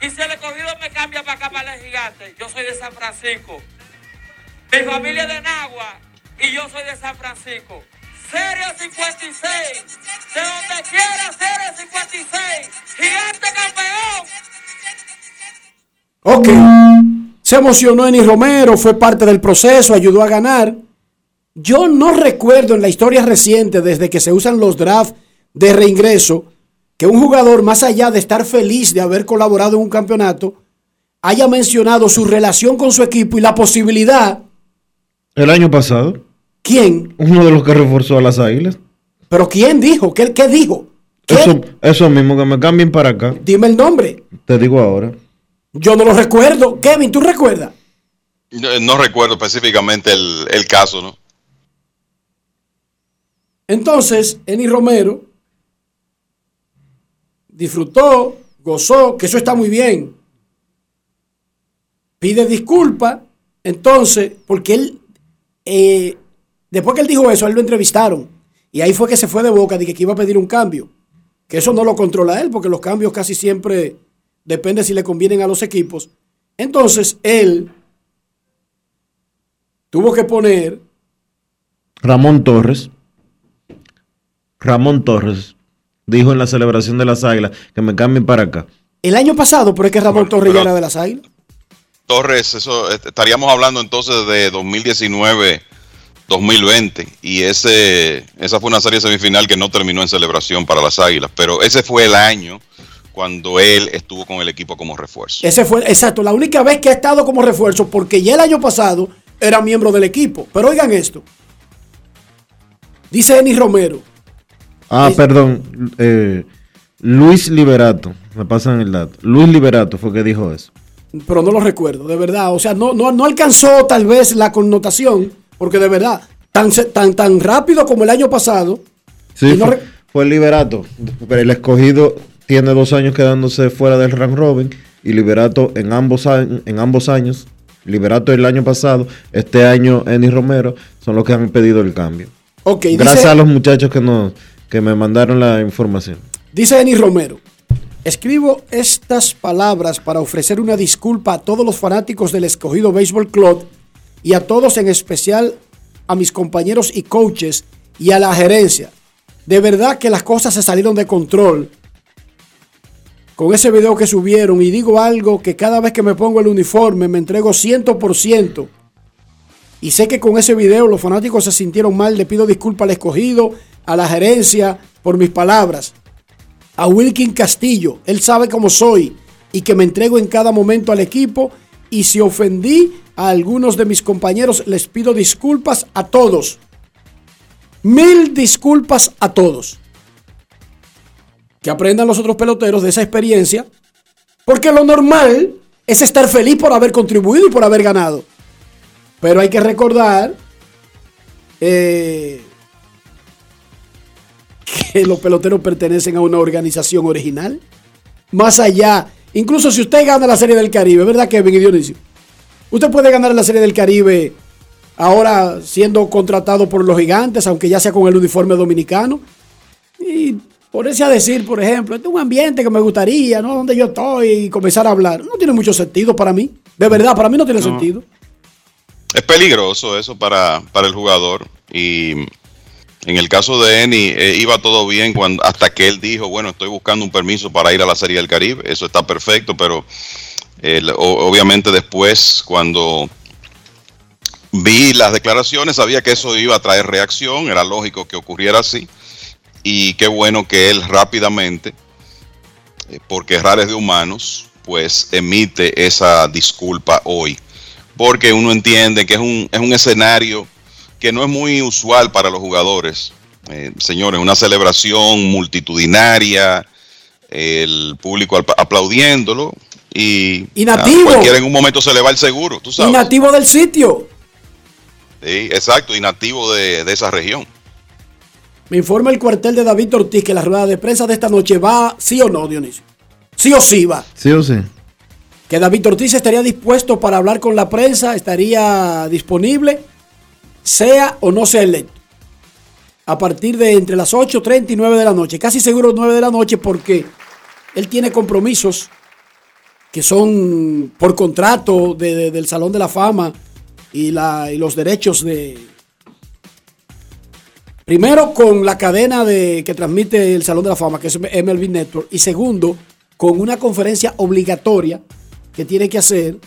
Y si el escogido me cambia para acá, para el gigante, yo soy de San Francisco. Mi familia es de Nagua y yo soy de San Francisco. Serie 56, de donde quiera, Serie 56, gigante campeón. Ok. Se emocionó Eni Romero, fue parte del proceso, ayudó a ganar. Yo no recuerdo en la historia reciente, desde que se usan los drafts de reingreso, que un jugador, más allá de estar feliz de haber colaborado en un campeonato, haya mencionado su relación con su equipo y la posibilidad. El año pasado. ¿Quién? Uno de los que reforzó a las águilas. ¿Pero quién dijo? ¿Qué, qué dijo? Eso, eso mismo, que me cambien para acá. Dime el nombre. Te digo ahora. Yo no lo recuerdo. Kevin, ¿tú recuerdas? No, no recuerdo específicamente el, el caso, ¿no? Entonces, Eni Romero disfrutó, gozó, que eso está muy bien. Pide disculpas, entonces, porque él, eh, después que él dijo eso, él lo entrevistaron. Y ahí fue que se fue de boca de que iba a pedir un cambio. Que eso no lo controla él, porque los cambios casi siempre depende si le convienen a los equipos. Entonces, él tuvo que poner. Ramón Torres. Ramón Torres dijo en la celebración de las águilas que me cambien para acá. El año pasado, pero es que Ramón Torres ya era de las águilas. Torres, eso estaríamos hablando entonces de 2019, 2020 y ese esa fue una serie semifinal que no terminó en celebración para las Águilas, pero ese fue el año cuando él estuvo con el equipo como refuerzo. Ese fue, exacto, la única vez que ha estado como refuerzo, porque ya el año pasado era miembro del equipo. Pero oigan esto. Dice Denis Romero. Ah, perdón. eh, Luis Liberato. Me pasan el dato. Luis Liberato fue que dijo eso. pero no lo recuerdo, de verdad. O sea, no, no, no alcanzó tal vez la connotación, porque de verdad, tan, tan, tan rápido como el año pasado, Sí, no fue, Liberato. Pero el escogido tiene dos años quedándose fuera del round robin y Liberato en ambos, años, en ambos años. Liberato el año pasado, este año Eni Romero son los que han pedido el cambio. ok, Gracias dice, a los muchachos que, nos, que me mandaron la información. dice Denis Romero. Escribo estas palabras para ofrecer una disculpa a todos los fanáticos del escogido Baseball Club y a todos en especial a mis compañeros y coaches y a la gerencia. De verdad que las cosas se salieron de control con ese video que subieron y digo algo que cada vez que me pongo el uniforme me entrego 100%. Y sé que con ese video los fanáticos se sintieron mal. Le pido disculpas al escogido, a la gerencia por mis palabras. A Wilkin Castillo, él sabe cómo soy y que me entrego en cada momento al equipo. Y si ofendí a algunos de mis compañeros, les pido disculpas a todos. Mil disculpas a todos. Que aprendan los otros peloteros de esa experiencia. Porque lo normal es estar feliz por haber contribuido y por haber ganado. Pero hay que recordar eh, que los peloteros pertenecen a una organización original. Más allá, incluso si usted gana la Serie del Caribe, ¿verdad, Kevin y Dionisio? Usted puede ganar la Serie del Caribe ahora siendo contratado por los gigantes, aunque ya sea con el uniforme dominicano. Y ponerse a decir, por ejemplo, este es un ambiente que me gustaría, ¿no? Donde yo estoy y comenzar a hablar. No tiene mucho sentido para mí. De verdad, para mí no tiene No. sentido. Es peligroso eso para, para el jugador. Y en el caso de Eni, eh, iba todo bien cuando, hasta que él dijo, bueno, estoy buscando un permiso para ir a la Serie del Caribe. Eso está perfecto, pero obviamente después, cuando vi las declaraciones, sabía que eso iba a traer reacción. Era lógico que ocurriera así. Y qué bueno que él rápidamente, eh, porque errar es de humanos, pues emite esa disculpa hoy porque uno entiende que es un, es un escenario que no es muy usual para los jugadores. Eh, señores, una celebración multitudinaria, el público aplaudiéndolo y, Y nada, nativo. cualquiera en un momento se le va el seguro, tú Y sabes. nativo del sitio. Sí, exacto, y nativo de, de esa región. Me informa el cuartel de David Ortiz que la rueda de prensa de esta noche va, sí o no, Dionisio. Sí o sí va. ¿Sí o sí? Que David Ortiz estaría dispuesto para hablar con la prensa, estaría disponible, sea o no sea electo. A partir de entre las 8.30 y 9 de la noche. Casi seguro 9 de la noche porque él tiene compromisos que son por contrato de- de- del Salón de la Fama y, la, y los derechos de... Primero con la cadena de, que transmite el Salón de la Fama, que es MLB Network. Y segundo, con una conferencia obligatoria que tiene que hacer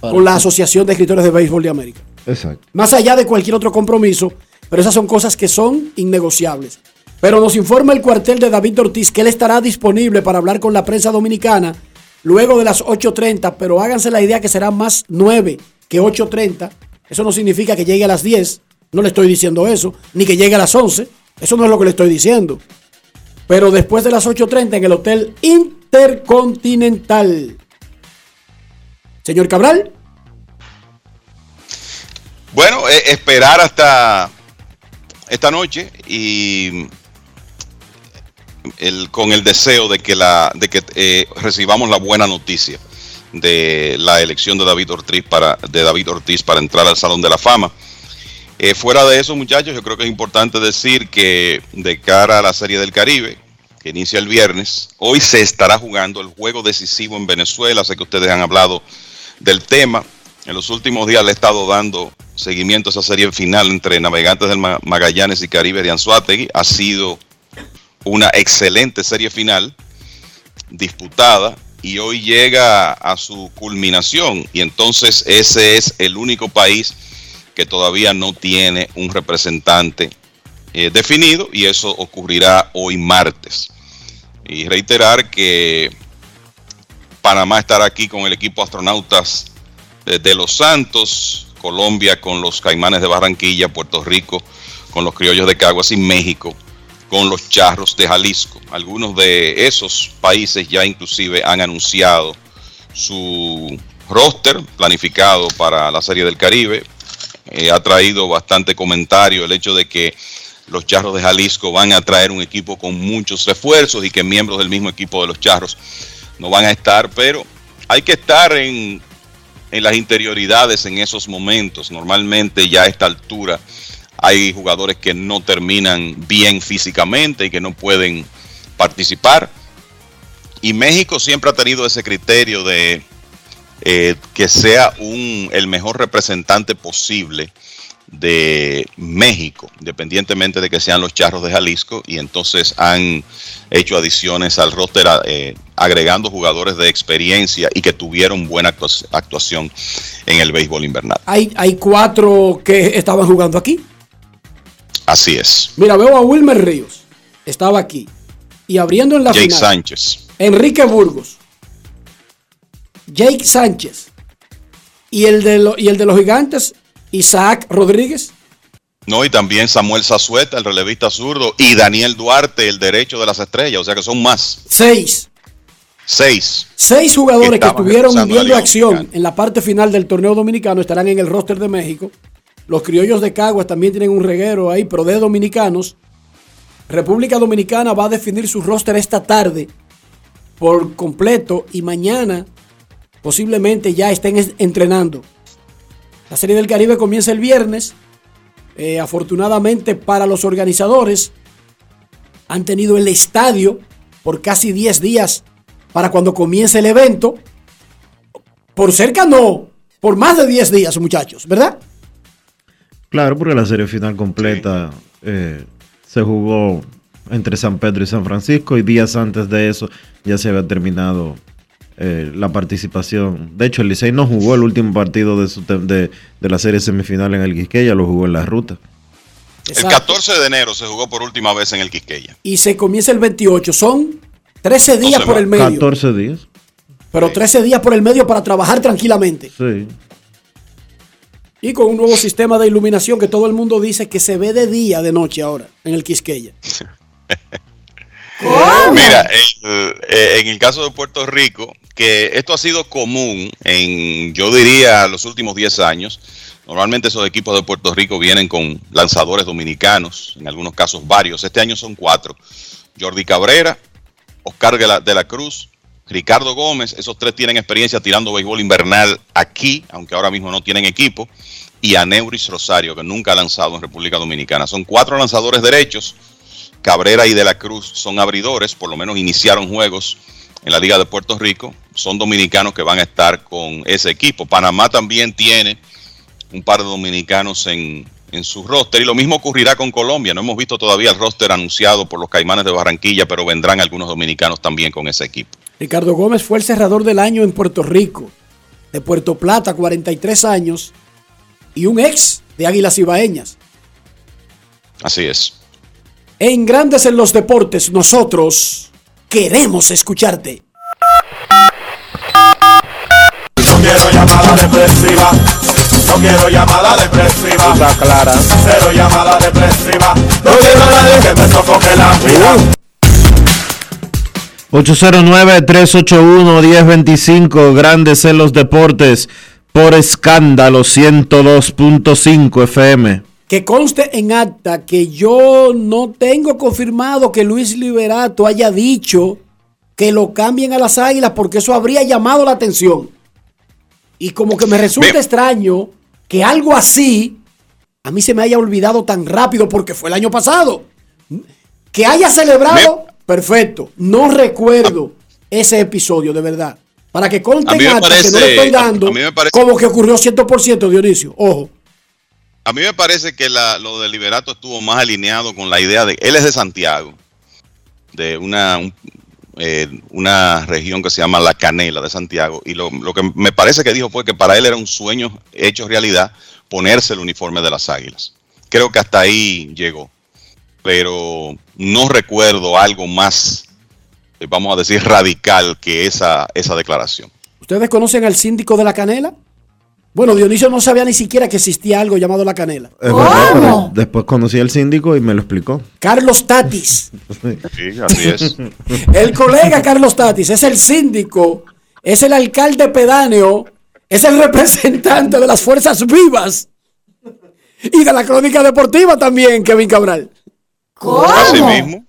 con la Asociación de Escritores de Béisbol de América. Exacto. Más allá de cualquier otro compromiso, pero esas son cosas que son innegociables. Pero nos informa el cuartel de David Ortiz que él estará disponible para hablar con la prensa dominicana luego de las 8.30, pero háganse la idea que será más 9 que 8.30. Eso no significa que llegue a las 10, no le estoy diciendo eso, ni que llegue a las 11, eso no es lo que le estoy diciendo. Pero después de las 8.30 en el Hotel Intercontinental. Señor Cabral. Bueno, eh, esperar hasta esta noche y con el deseo de que la de que eh, recibamos la buena noticia de la elección de David Ortiz para de David Ortiz para entrar al Salón de la Fama. Eh, fuera de eso, muchachos, yo creo que es importante decir que de cara a la Serie del Caribe, que inicia el viernes, hoy se estará jugando el juego decisivo en Venezuela. Sé que ustedes han hablado del tema. En los últimos días le he estado dando seguimiento a esa serie final entre Navegantes del Ma- Magallanes y Caribe de Anzuategui. Ha sido una excelente serie final disputada y hoy llega a su culminación y entonces ese es el único país que todavía no tiene un representante eh, definido y eso ocurrirá hoy martes. Y reiterar que Panamá estará aquí con el equipo astronautas de, de Los Santos, Colombia con los Caimanes de Barranquilla, Puerto Rico con los Criollos de Caguas y México con los Charros de Jalisco. Algunos de esos países ya inclusive han anunciado su roster planificado para la Serie del Caribe. Eh, ha traído bastante comentario el hecho de que los Charros de Jalisco van a traer un equipo con muchos refuerzos y que miembros del mismo equipo de los Charros no van a estar, pero hay que estar en, en las interioridades en esos momentos. Normalmente ya a esta altura hay jugadores que no terminan bien físicamente y que no pueden participar. Y México siempre ha tenido ese criterio de eh, que sea un, el mejor representante posible de México, independientemente de que sean los charros de Jalisco, y entonces han hecho adiciones al roster eh, agregando jugadores de experiencia y que tuvieron buena actua- actuación en el béisbol invernal. Hay, hay cuatro que estaban jugando aquí. Así es. Mira, veo a Wilmer Ríos. Estaba aquí. Y abriendo en la Jake final. Sánchez. Enrique Burgos. Jake Sánchez. Y el de, lo- y el de los gigantes, Isaac Rodríguez. No, y también Samuel Zazueta, el relevista zurdo, y Daniel Duarte, el derecho de las estrellas, o sea que son más. Seis. Seis. Seis jugadores que estaban estuvieron viendo acción en la parte final del torneo dominicano estarán en el roster de México. Los criollos de Caguas también tienen un reguero ahí, pero de dominicanos. República Dominicana va a definir su roster esta tarde por completo y mañana posiblemente ya estén es- entrenando. La Serie del Caribe comienza el viernes. Eh, afortunadamente para los organizadores han tenido el estadio por casi 10 días para cuando comience el evento. Por cerca no, por más de 10 días, muchachos, ¿verdad? Claro, porque la serie final completa eh, se jugó entre San Pedro y San Francisco y días antes de eso ya se había terminado eh, la participación. De hecho, el Licey no jugó el último partido de, su de, de la serie semifinal en el Quisqueya, lo jugó en la ruta. El 14 de enero se jugó por última vez en el Quisqueya. Y se comienza el 28. Son 13 días por el medio. 14 días. Pero 13 días por el medio para trabajar tranquilamente. Sí. Y con un nuevo sistema de iluminación que todo el mundo dice que se ve de día, de noche ahora, en el Quisqueya. Mira, eh, en el caso de Puerto Rico, que esto ha sido común en, yo diría, los últimos 10 años. Normalmente esos equipos de Puerto Rico vienen con lanzadores dominicanos, en algunos casos varios. Este año son cuatro. Jordi Cabrera, Oscar de la, de la Cruz, Ricardo Gómez, esos tres tienen experiencia tirando béisbol invernal aquí, aunque ahora mismo no tienen equipo, y Aneuris Rosario, que nunca ha lanzado en República Dominicana. Son cuatro lanzadores derechos, Cabrera y De la Cruz son abridores, por lo menos iniciaron juegos en la Liga de Puerto Rico, son dominicanos que van a estar con ese equipo. Panamá también tiene un par de dominicanos en, en su roster y lo mismo ocurrirá con Colombia. No hemos visto todavía el roster anunciado por los Caimanes de Barranquilla, pero vendrán algunos dominicanos también con ese equipo. Ricardo Gómez fue el cerrador del año en Puerto Rico, de Puerto Plata, 43 años, y un ex de Águilas Ibaeñas. Así es. En Grandes en los Deportes, nosotros queremos escucharte. No quiero llamada depresiva. No quiero llamada depresiva. Está clara. Cero llamada depresiva. No quiero a nadie que me sofoque la vida. 809-381-1025, Grandes en los Deportes, por escándalo 102.5 FM. Que conste en acta que yo no tengo confirmado que Luis Liberato haya dicho que lo cambien a las águilas porque eso habría llamado la atención. Y como que me resulta extraño que algo así a mí se me haya olvidado tan rápido porque fue el año pasado. Que haya celebrado, perfecto. No recuerdo ese episodio de verdad. Para que conste en acta que no le estoy dando a parece- como que ocurrió 100% Dionisio. Ojo. A mí me parece que la- lo de Liberato estuvo más alineado con la idea de él es de Santiago, de una un- eh, una región que se llama La Canela de Santiago, y lo, lo que me parece que dijo fue que para él era un sueño hecho realidad ponerse el uniforme de las Águilas. Creo que hasta ahí llegó, pero no recuerdo algo más, eh, vamos a decir, radical que esa, esa declaración. ¿Ustedes conocen al síndico de la canela? Bueno, Dionisio no sabía ni siquiera que existía algo llamado la canela. Pero después conocí al síndico y me lo explicó. Carlos Tatis. Sí, así es. El colega Carlos Tatis es el síndico, es el alcalde pedáneo, es el representante de las fuerzas vivas y de la crónica deportiva también, Kevin Cabral. Así mismo.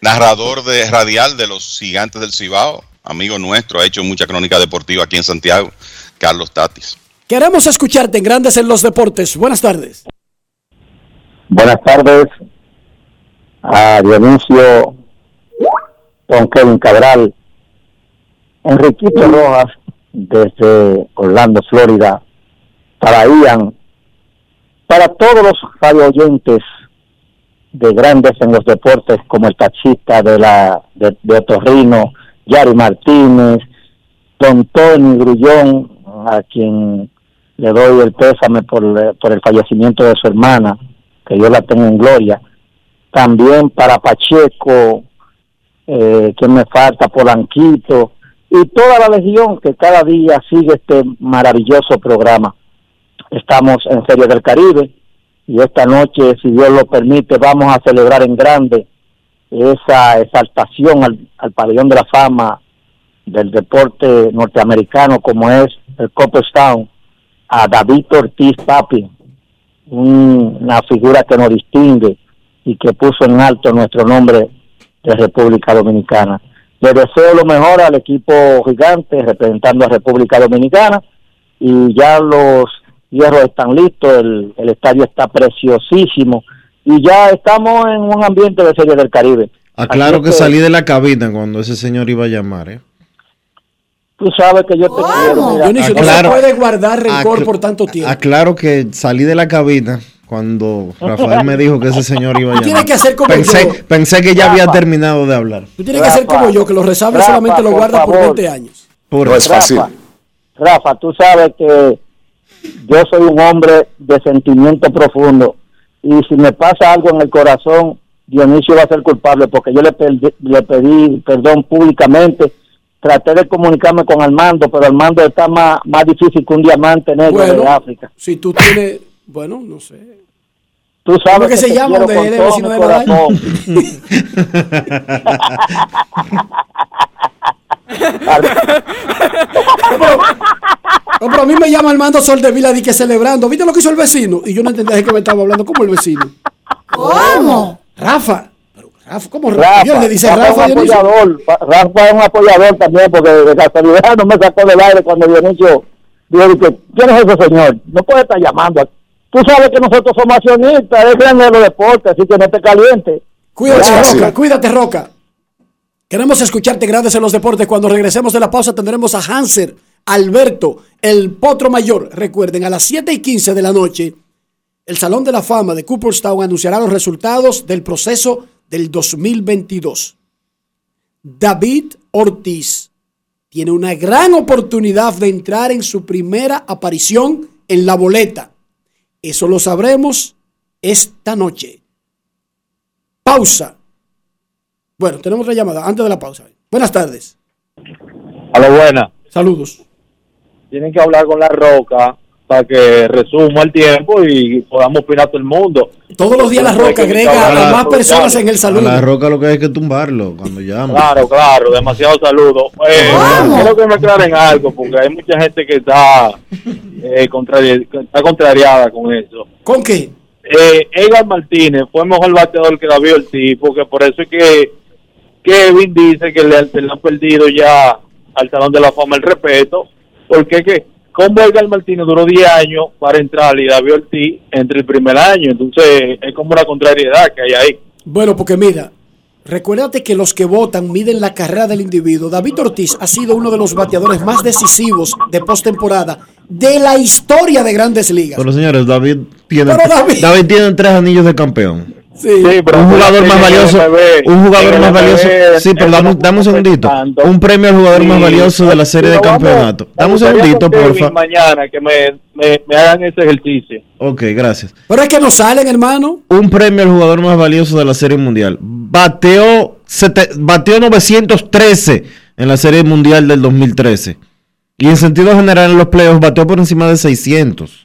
Narrador de radial de los gigantes del Cibao, amigo nuestro, ha hecho mucha crónica deportiva aquí en Santiago, Carlos Tatis. Queremos escucharte en Grandes en los Deportes. Buenas tardes. Buenas tardes a Dionisio, don Kevin Cabral, Enriquito Rojas desde Orlando, Florida, para Ian, para todos los radio oyentes de grandes en los deportes como el taxista de la de, de Otorrino, Yari Martínez, don Tony Grullón, a quien le doy el pésame por, el fallecimiento de su hermana, que yo la tengo en gloria. También para Pacheco, eh, que me falta, Polanquito, y toda la legión que cada día sigue este maravilloso programa. Estamos en Serie del Caribe y esta noche, si Dios lo permite, vamos a celebrar en grande esa exaltación al, al pabellón de la fama del deporte norteamericano como es el Copperstown a David Ortiz Papi, un- una figura que nos distingue y que puso en alto nuestro nombre de República Dominicana. Le deseo lo mejor al equipo gigante representando a República Dominicana y ya los hierros están listos, el, el estadio está preciosísimo y ya estamos en un ambiente de Serie del Caribe. Aclaro Así que es salí de la cabina cuando ese señor iba a llamar, ¿eh? Tú sabes que yo te quiero. mira. Dionisio, no Aclaro- se puede guardar rencor por tanto tiempo. Aclaro que salí de la cabina cuando Rafael me dijo que ese señor iba a Tú llamar. tienes que hacer como pensé, yo. pensé que ya había Rafa. terminado de hablar. Tú tienes que hacer como yo, que los resabios Rafa, solamente lo por guardas por favor. 20 años. Por Rafa, Rafa, tú sabes que yo soy un hombre de sentimiento profundo y si me pasa algo en el corazón, Dionisio va a ser culpable porque yo le, le pedí perdón públicamente. Traté de comunicarme con Armando, pero Armando está más, más difícil que un diamante negro Bueno. de África. Si tú tienes, bueno, no sé. Tú ¿Cómo sabes que se te llama donde él es vecino de? No, pero a mí me llama Armando Soldevila di que celebrando. ¿Viste lo que hizo el vecino? Y yo no entendía de qué me estaba hablando. ¿Cómo el vecino? ¿Cómo? Rafa. Rafa, ¿cómo Rafa, Dios le dice Rafa Rafa, es un apoyador, Rafa es un apoyador también porque de casualidad no me sacó del aire cuando Dionisio dijo que ¿quién es ese señor? No puede estar llamando. Tú sabes que nosotros somos accionistas, es grande de los deportes, así que no te caliente. Cuídate. Roca, cuídate, Roca. Queremos escucharte grandes en los deportes. Cuando regresemos de la pausa tendremos a Hanser, Alberto, el potro mayor. Recuerden, a las 7 y 15 de la noche, el Salón de la Fama de Cooperstown anunciará los resultados del proceso del 2022. David Ortiz tiene una gran oportunidad de entrar en su primera aparición en la boleta. Eso lo sabremos esta noche. Pausa. Bueno, tenemos otra llamada antes de la pausa. Buenas tardes. A lo buena. Saludos. Tienen que hablar con la roca para que resuma el tiempo y podamos opinar todo el mundo. Todos los días la Roca agrega a más personas en el A saludo. la roca lo que hay que tumbarlo cuando llama. Claro, claro, demasiado saludo. Eh, quiero que me aclaren algo, porque hay mucha gente que está, eh, contrari- que está contrariada con eso. ¿Con qué? Eh, Edgar Martínez fue mejor bateador que David Ortiz, porque por eso es que Kevin dice que le, le han perdido ya al Salón de la Fama el respeto, porque es que como Edgar Martínez duró 10 años para entrar y David Ortiz entre el primer año, entonces es como una contrariedad que hay ahí. Bueno, porque mira, recuérdate que los que votan miden la carrera del individuo. David Ortiz ha sido uno de los bateadores más decisivos de postemporada de la historia de grandes ligas. Pero señores, David tiene, Pero David- David tiene tres anillos de campeón. Sí, un jugador más valioso, un jugador más valioso. Sí, pero dame, dame un segundito. Un premio al jugador más valioso de la serie de campeonato. Dame un segundito, porfa. Mañana que me, me, me hagan ese ejercicio. Ok, gracias. Pero es que no salen, hermano. Un premio al jugador más valioso de la serie mundial. Bateó, sete- bateó 913 en la serie mundial del 2013. Y en sentido general en los playoffs bateó por encima de 600.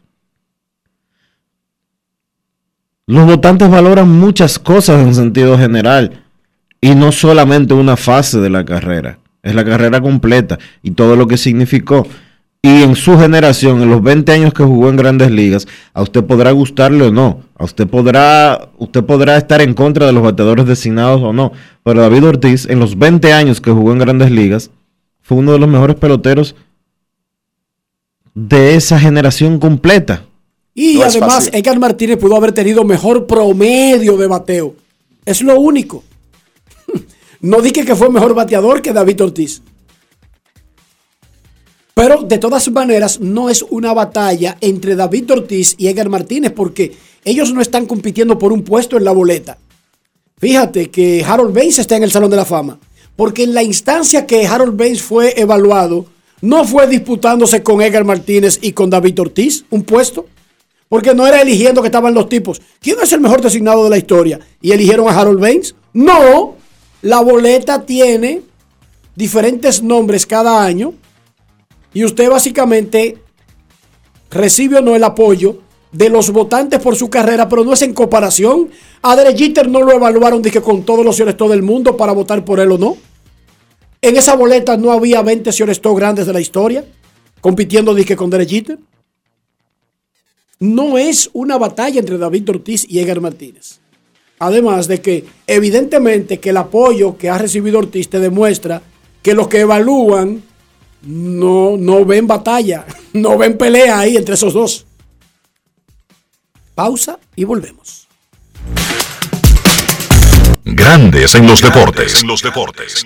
Los votantes valoran muchas cosas en sentido general y no solamente una fase de la carrera, es la carrera completa y todo lo que significó. Y en su generación, en los 20 años que jugó en grandes ligas, a usted podrá gustarle o no, a usted podrá, usted podrá estar en contra de los bateadores designados o no, pero David Ortiz, en los 20 años que jugó en grandes ligas, fue uno de los mejores peloteros de esa generación completa. Y No además. Edgar Martínez pudo haber tenido mejor promedio de bateo. Es lo único. No dije que fue mejor bateador que David Ortiz. Pero de todas maneras, no es una batalla entre David Ortiz y Edgar Martínez porque ellos no están compitiendo por un puesto en la boleta. Fíjate que Harold Baines está en el Salón de la Fama. Porque en la instancia que Harold Baines fue evaluado, no fue disputándose con Edgar Martínez y con David Ortiz un puesto. Porque no era eligiendo que estaban los tipos. ¿Quién es el mejor designado de la historia? ¿Y eligieron a Harold Baines? No. La boleta tiene diferentes nombres cada año. Y usted básicamente recibe o no el apoyo de los votantes por su carrera, pero no es en comparación. A Derek no lo evaluaron dije, con todos los todo el mundo para votar por él o no. En esa boleta no había 20 señores grandes de la historia compitiendo dije, con Derek. No es una batalla entre David Ortiz y Edgar Martínez. Además de que evidentemente que el apoyo que ha recibido Ortiz te demuestra que los que evalúan no, no ven batalla, no ven pelea ahí entre esos dos. Pausa y volvemos. Grandes en los deportes. los deportes.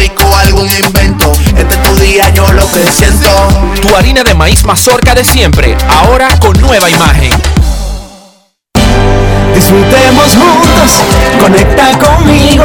rico, algún invento. Este es tu día, yo lo que siento. Tu harina de maíz mazorca de siempre, ahora con nueva imagen. Disfrutemos juntos, conecta conmigo.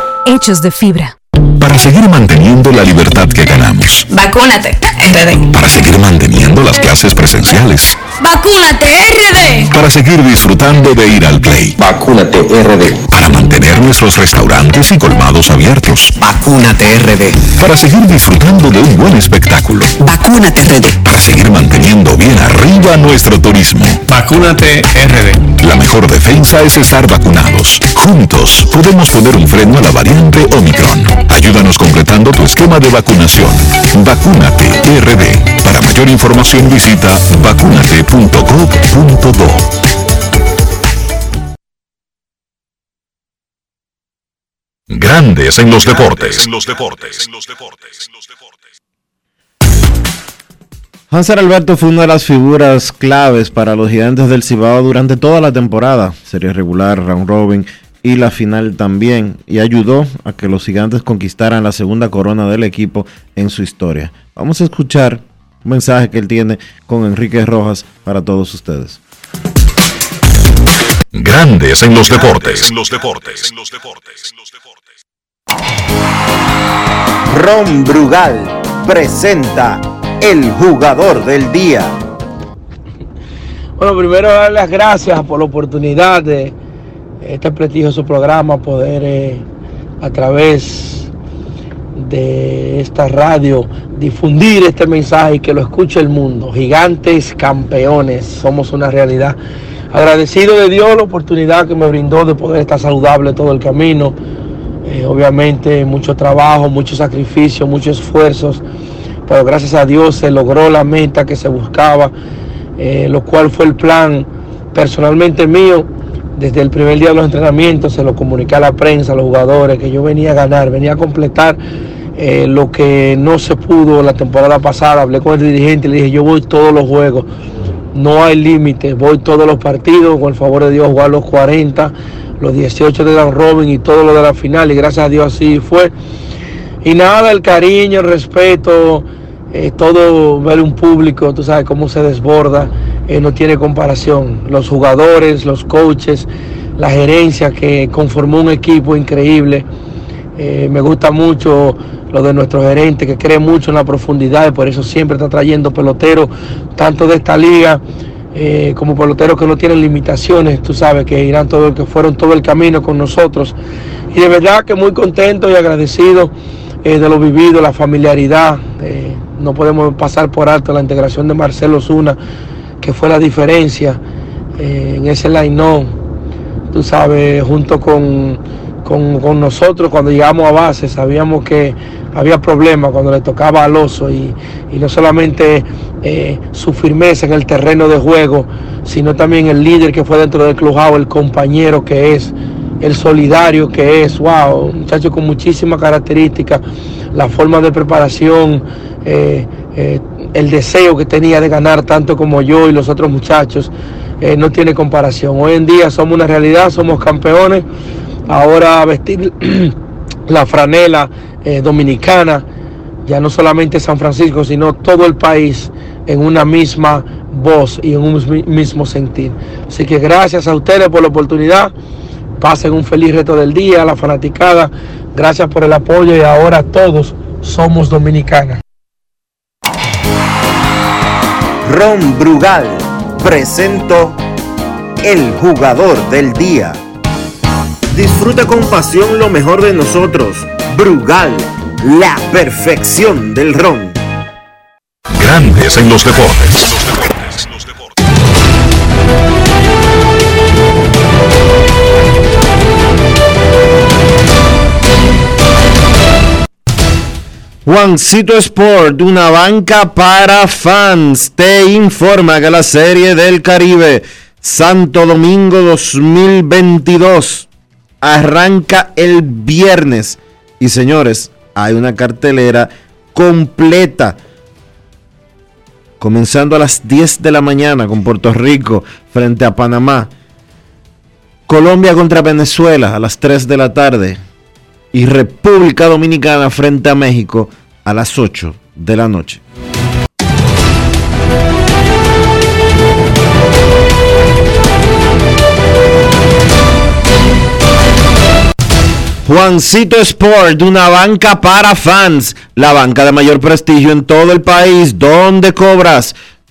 hechos de fibra. Para seguir manteniendo la libertad que ganamos. Vacúnate, RD. Para seguir manteniendo las clases presenciales. Vacúnate, RD. Para seguir disfrutando de ir al play. Vacúnate RD. Para mantener nuestros restaurantes y colmados abiertos. Vacúnate RD. Para seguir disfrutando de un buen espectáculo. Vacúnate RD. Para seguir manteniendo bien arriba nuestro turismo. Vacúnate RD. La mejor defensa es estar vacunados. Juntos podemos poner un freno a la variante Omicron. Ayúdanos completando tu esquema de vacunación. Vacúnate RD. Para mayor información visita vacunate.gov.do. Grandes en los deportes. los deportes. Hanser Alberto fue una de las figuras claves para los gigantes del Cibao durante toda la temporada, serie regular, round robin y la final también, y ayudó a que los gigantes conquistaran la segunda corona del equipo en su historia. Vamos a escuchar Un mensaje que él tiene con Enrique Rojas para todos ustedes. Grandes en los deportes. En los deportes. Ron Brugal presenta el jugador del día. Bueno, primero dar las gracias por la oportunidad de este prestigioso programa, poder eh, a través de esta radio difundir este mensaje y que lo escuche el mundo. Gigantes campeones, somos una realidad. Agradecido de Dios la oportunidad que me brindó de poder estar saludable todo el camino. Eh, obviamente mucho trabajo, mucho sacrificio, muchos esfuerzos, pero gracias a Dios se logró la meta que se buscaba, eh, lo cual fue el plan personalmente mío. Desde el primer día de los entrenamientos se lo comuniqué a la prensa, a los jugadores, que yo venía a ganar, venía a completar eh, lo que no se pudo la temporada pasada. Hablé con el dirigente y le dije, yo voy todos los juegos, no hay límite, voy todos los partidos, con el favor de Dios, jugar los 40 los 18 de Dan Robin y todo lo de la final, y gracias a Dios así fue. Y nada, el cariño, el respeto, eh, todo ver un público, tú sabes cómo se desborda, eh, no tiene comparación. Los jugadores, los coaches, la gerencia que conformó un equipo increíble. Eh, me gusta mucho lo de nuestro gerente que cree mucho en la profundidad y por eso siempre está trayendo peloteros, tanto de esta liga eh, como peloteros que no tienen limitaciones, tú sabes, que irán todo, que fueron todo el camino con nosotros. Y de verdad que muy contento y agradecido de lo vivido, la familiaridad. No podemos pasar por alto la integración de Marcelo Zuna, que fue la diferencia en ese line tú sabes, junto con, con, nosotros cuando llegamos a base, sabíamos que había problemas cuando le tocaba al oso y, y no solamente eh, su firmeza en el terreno de juego, sino también el líder que fue dentro del clubhouse, el compañero que es, el solidario que es, wow, un muchacho con muchísimas características, la forma de preparación, eh, eh, el deseo que tenía de ganar tanto como yo y los otros muchachos, no tiene comparación. Hoy en día somos una realidad, somos campeones, ahora vestir la franela dominicana, ya no solamente San Francisco, sino todo el país en una misma voz y en un mismo sentir. Así que gracias a ustedes por la oportunidad. Pasen un feliz reto del día, la fanaticada. Gracias por el apoyo y ahora todos somos dominicanas. Ron Brugal presento el jugador del día. Disfruta con pasión lo mejor de nosotros. Brugal, la perfección del ron. Grandes en los deportes. Juancito Sport, una banca para fans, te informa que la Serie del Caribe Santo Domingo 2022 arranca el viernes. Y señores, hay una cartelera completa comenzando a las 10 de la mañana con Puerto Rico frente a Panamá. Colombia contra Venezuela a las 3 de la tarde. Y República Dominicana frente a México a las 8 de la noche. Juancito Sport, una banca para fans, la banca de mayor prestigio en todo el país, donde cobras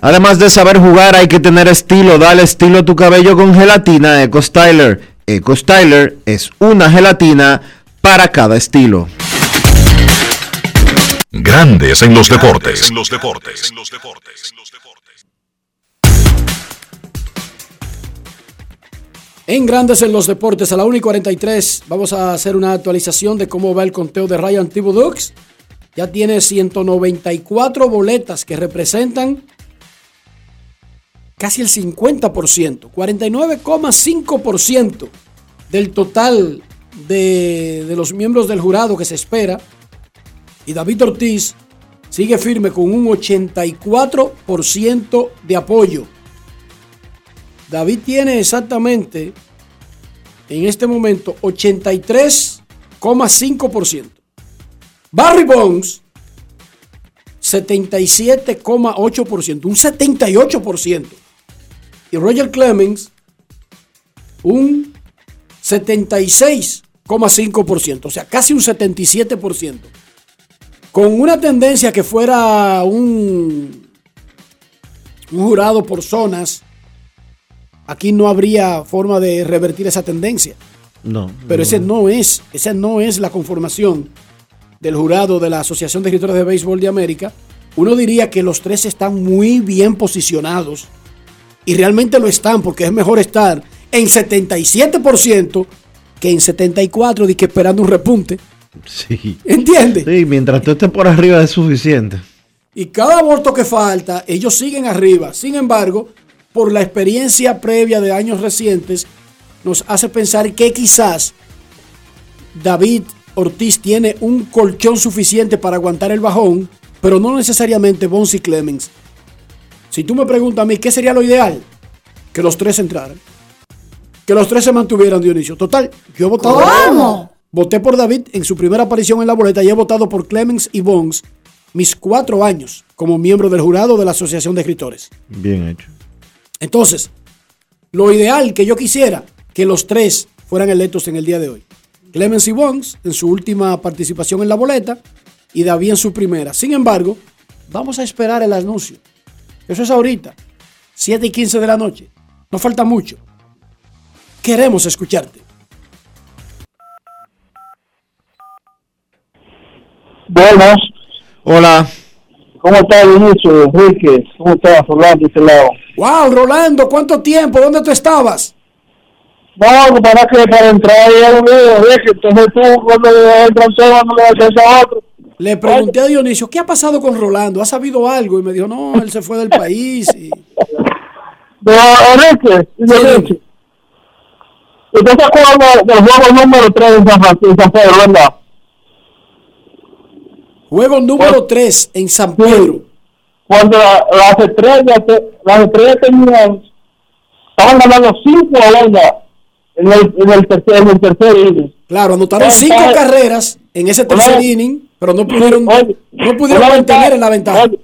Además de saber jugar, hay que tener estilo. Dale estilo a tu cabello con gelatina Eco Styler. Eco Styler es una gelatina para cada estilo. Grandes en los deportes. En Grandes en los Deportes, a la 1 y 43, vamos a hacer una actualización de cómo va el conteo de Ryan Tibodux. Ya tiene 194 boletas que representan casi el 50%, 49,5% del total de, de los miembros del jurado que se espera. Y David Ortiz sigue firme con un 84% de apoyo. David tiene exactamente en este momento 83,5%. Barry Bonds 77,8%, un 78%. Y Roger Clemens un 76,5%, o sea, casi un 77%. Con una tendencia que fuera un, un jurado por zonas, aquí no habría forma de revertir esa tendencia. No. Pero ese no es, esa no es la conformación del jurado de la Asociación de Escritores de Béisbol de América. Uno diría que los tres están muy bien posicionados y realmente lo están porque es mejor estar en 77% que en 74% de que esperando un repunte. Sí. ¿Entiendes? Sí, mientras tú estés por arriba es suficiente. Y cada voto que falta, ellos siguen arriba. Sin embargo, por la experiencia previa de años recientes, nos hace pensar que quizás David Ortiz tiene un colchón suficiente para aguantar el bajón, pero no necesariamente Bonds y Clemens. Si tú me preguntas a mí, ¿qué sería lo ideal? Que los tres entraran. Que los tres se mantuvieran, Dionisio. Total, yo he votado. ¿Cómo? Voté por David en su primera aparición en la boleta y he votado por Clemens y Bonds mis cuatro años como miembro del jurado de la Asociación de Escritores. Bien hecho. Entonces, lo ideal que yo quisiera que los tres fueran electos en el día de hoy. Clemens y Bonds en su última participación en la boleta y David en su primera. Sin embargo, vamos a esperar el anuncio. Eso es ahorita, 7 y 15 de la noche. No falta mucho. Queremos escucharte. Buenas. Hola. ¿Cómo está Vinicio, Enrique? ¿Cómo está Rolando de este lado? Wow, Rolando, ¿cuánto tiempo? ¿Dónde tú estabas? No, para que para entrar veo, es que entonces tú cuando entran todos no le haces a otro. Le pregunté a Dionisio, ¿qué ha pasado con Rolando? ¿Ha sabido algo? Y me dijo, no, él se fue del país. Y... De Enrique, Enrique. ¿Usted se acuerda del juego número 3 en San Francisco, San Pedro, verdad? Juego número 3 en San Pedro. Cuando la- las estrellas, las estrellas tenían, estaban ganando 5 a 1 en el, en el tercer, en el tercer inning. Claro, anotaron Entonces, cinco carreras en ese tercer inning, pero no pudieron, oye, no pudieron mantener en la ventaja. Oye,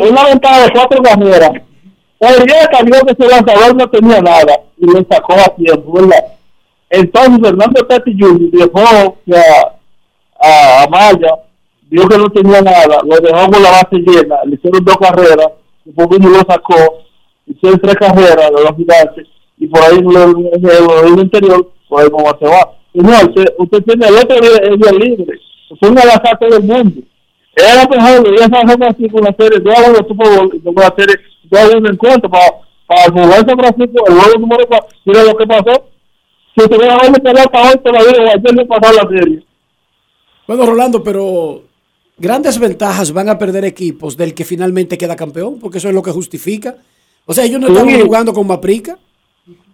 oye, una ventaja de cuatro carreras. El día que vio que ese lanzador no tenía nada y le sacó a tiempo, ¿verdad? Entonces Fernando Tati Jr. dejó que a, a, a Maya, vio que no tenía nada, lo dejó con la base llena, le hicieron dos carreras, después y lo sacó, hicieron tres carreras de los gigantes, y por ahí en el- en el interior, por ahí como se va. Señor, usted, usted tiene el otro día libre, no la saca todo el mundo. Era mejor, ya San Francisco con la serie, dos a uno Super Bowl, y con la serie, dos a uno en cuenta, para, para jugar San Francisco, el juego número 4, mira lo que pasó. Si usted va a darle pelota hoy, todavía ayer le pasó la serie. Bueno, Rolando, pero grandes ventajas van a perder equipos del que finalmente queda campeón, porque eso es lo que justifica. O sea, ellos no Sí. estaban jugando con Maprica.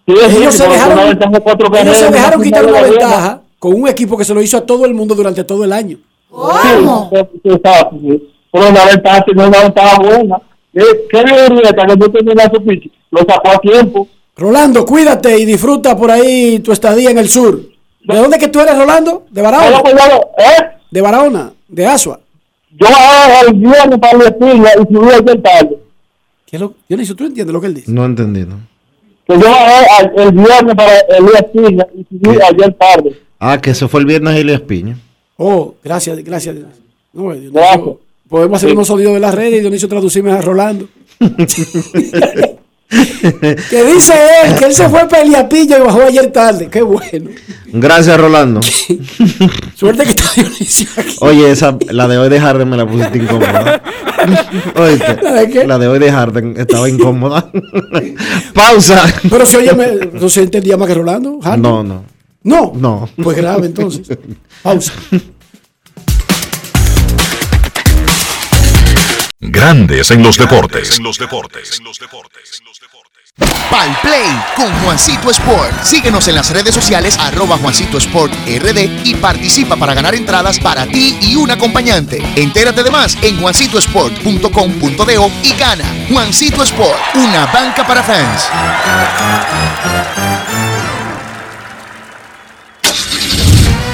Sí, sí, ellos se porque dejaron, una ellos se dejaron quitar una ventaja con un equipo que se lo hizo a todo el mundo durante todo el año. Sí. Pero una ventaja, no una ventaja buena. ¿Qué, qué libreta que no tenía su pitch? Lo sacó a tiempo. Rolando, cuídate y disfruta por ahí tu estadía en el sur. ¿De dónde que tú eres, Rolando? ¿De Barahona? ¿Eh? De Barahona, de Asua. Yo bajé el viernes para la espina y subí ayer tarde. ¿Qué es lo, Dionisio, ¿tú entiendes lo que él dice? No he entendido. Que yo bajé al- el viernes para el día espina y subí ayer tarde. Ah, que eso fue el viernes Elías Piña. Oh, gracias, gracias. No, Dionisio, Gracias. podemos hacer Sí. unos sonidos de las redes y Dionisio traducirme a Rolando. que dice él que él se fue peleapillo y bajó ayer tarde. Qué bueno. Gracias, Rolando. Suerte que está Dionisio aquí. Oye, esa, la de hoy de Harden me la pusiste incómoda. Oíste, ¿La de qué? La de hoy de Harden estaba incómoda. Pausa. Pero si oye, me- no se entendía más que Rolando. Harden. No, no. No. No. Pues grave entonces. Pausa. Grandes en los deportes. Pal Play con Juancito Sport. Síguenos en las redes sociales arroba Juancito Sport RD y participa para ganar entradas para ti y un acompañante. Entérate de más en juancitosport.com.de y gana. Juancito Sport, una banca para fans.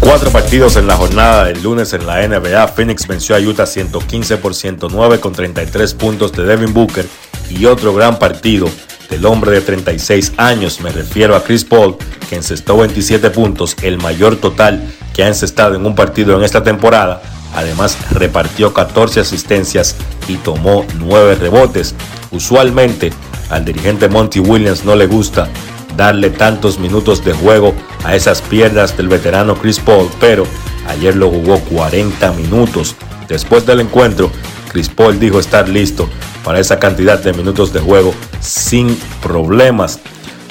Cuatro partidos en la jornada del lunes en la NBA. Phoenix venció a Utah 115 por 109 con 33 puntos de Devin Booker y otro gran partido del hombre de 36 años. Me refiero a Chris Paul, que encestó 27 puntos, el mayor total que ha encestado en un partido en esta temporada. Además, repartió 14 asistencias y tomó 9 rebotes. Usualmente, al dirigente Monty Williams no le gusta darle tantos minutos de juego a esas piernas del veterano Chris Paul, pero ayer lo jugó 40 minutos. Después del encuentro, Chris Paul dijo estar listo para esa cantidad de minutos de juego sin problemas.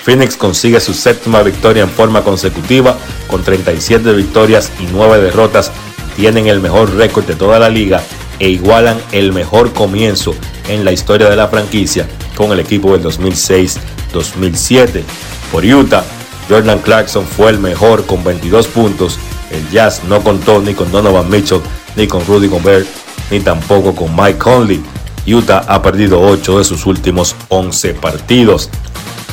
Phoenix consigue su séptima victoria en forma consecutiva con 37 victorias y 9 derrotas. Tienen el mejor récord de toda la liga e igualan el mejor comienzo en la historia de la franquicia con el equipo del 2006-2007. Por Utah, Jordan Clarkson fue el mejor con 22 puntos. El Jazz no contó ni con Donovan Mitchell, ni con Rudy Gobert, ni tampoco con Mike Conley. Utah ha perdido 8 de sus últimos 11 partidos.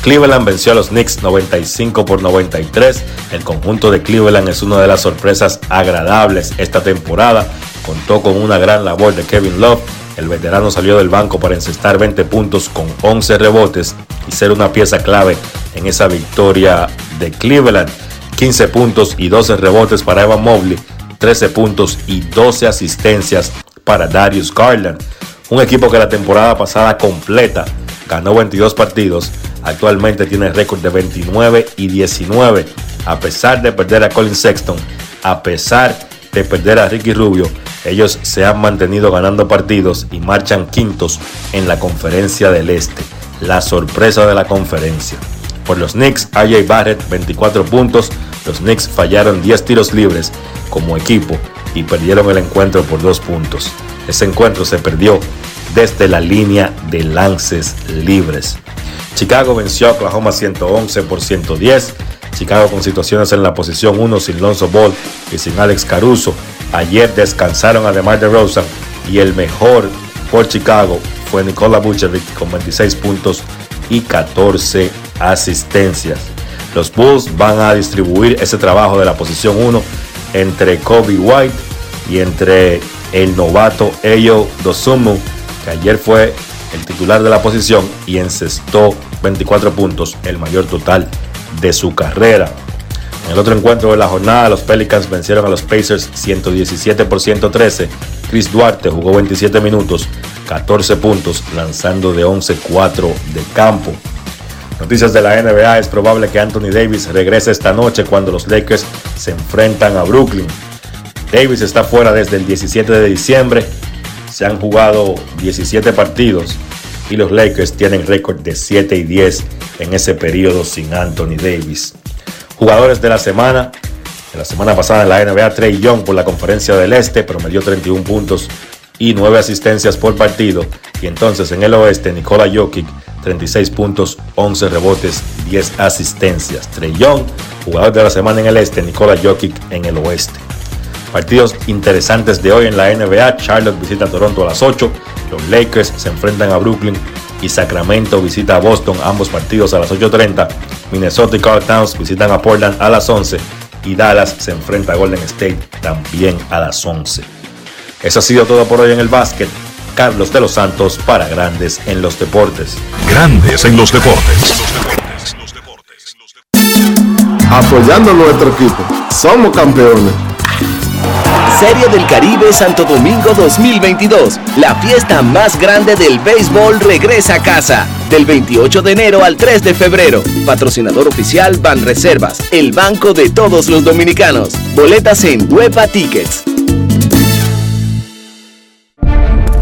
Cleveland venció a los Knicks 95 por 93. El conjunto de Cleveland es una de las sorpresas agradables esta temporada. Contó con una gran labor de Kevin Love. El veterano salió del banco para encestar 20 puntos con 11 rebotes y ser una pieza clave en esa victoria de Cleveland. 15 puntos y 12 rebotes para Evan Mobley, 13 puntos y 12 asistencias para Darius Garland. Un equipo que la temporada pasada completa ganó 22 partidos, actualmente tiene récord de 29 y 19. A pesar de perder a Colin Sexton, a pesar de perder a Ricky Rubio, ellos se han mantenido ganando partidos y marchan quintos en la conferencia del Este, la sorpresa de la conferencia. Por los Knicks, AJ Barrett 24 puntos, los Knicks fallaron 10 tiros libres como equipo y perdieron el encuentro por 2 puntos. Ese encuentro se perdió desde la línea de lances libres. Chicago venció a Oklahoma 111 por 110. Chicago con situaciones en la posición 1 sin Lonzo Ball y sin Alex Caruso. Ayer descansaron a DeMar DeRozan y el mejor por Chicago fue Nikola Vucevic con 26 puntos y 14 asistencias. Los Bulls van a distribuir ese trabajo de la posición 1 entre Kobe White y entre el novato Eyo Dosumu, que ayer fue el titular de la posición y encestó 24 puntos, el mayor total de su carrera. En el otro encuentro de la jornada, los Pelicans vencieron a los Pacers 117 por 113. Chris Duarte jugó 27 minutos, 14 puntos, lanzando de 11-4 de campo. Noticias de la NBA, es probable que Anthony Davis regrese esta noche cuando los Lakers se enfrentan a Brooklyn. Davis está fuera desde el 17 de diciembre. Se han jugado 17 partidos y los Lakers tienen récord de 7 y 10 en ese periodo sin Anthony Davis. Jugadores de la semana. De la semana pasada en la NBA, Trey Young por la conferencia del Este promedió 31 puntos y 9 asistencias por partido. Y entonces en el oeste, Nikola Jokic 36 puntos, 11 rebotes, 10 asistencias. Trey Young, jugador de la semana en el este, Nikola Jokic en el oeste. Partidos interesantes de hoy en la NBA. Charlotte visita a Toronto a las 8. Los Lakers se enfrentan a Brooklyn. y Sacramento visita a Boston, ambos partidos a las 8.30. Minnesota y Carl Towns visitan a Portland a las 11 y Dallas se enfrenta a Golden State también a las 11. Eso ha sido todo por hoy en el básquet. Carlos de los Santos para Grandes en los Deportes. Grandes en los deportes. Apoyando nuestro equipo. Somos campeones. Serie del Caribe Santo Domingo 2022. La fiesta más grande del béisbol regresa a casa. Del 28 de enero al 3 de febrero. Patrocinador oficial Ban Reservas, el banco de todos los dominicanos. Boletas en Huepa Tickets.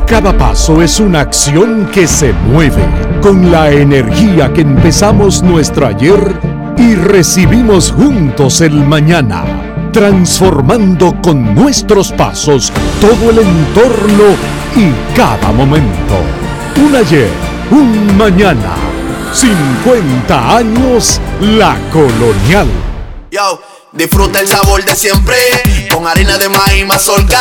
Cada paso es una acción que se mueve con la energía que empezamos nuestro ayer y recibimos juntos el mañana, transformando con nuestros pasos todo el entorno y cada momento. Un ayer, un mañana, 50 años la colonial. Yo, disfruta el sabor de siempre con harina de maíz mazorca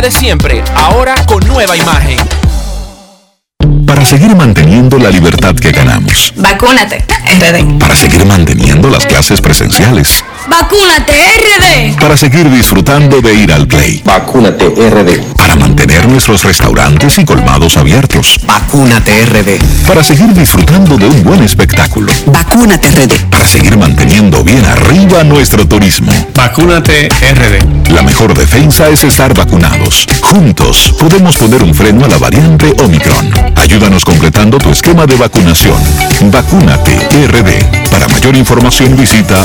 de siempre, ahora con nueva imagen. Para seguir manteniendo la libertad que ganamos. Vacúnate, RD. Para seguir manteniendo las clases presenciales. Vacúnate, RD. Para seguir disfrutando de ir al play. Vacúnate RD. Para mantener nuestros restaurantes y colmados abiertos. Vacúnate RD. Para seguir disfrutando de un buen espectáculo. Vacúnate RD. Para seguir manteniendo bien arriba nuestro turismo. Vacúnate RD. La mejor defensa es estar vacunados. Juntos podemos poner un freno a la variante Omicron. Ayúdanos completando tu esquema de vacunación. Vacúnate RD. Para mayor información visita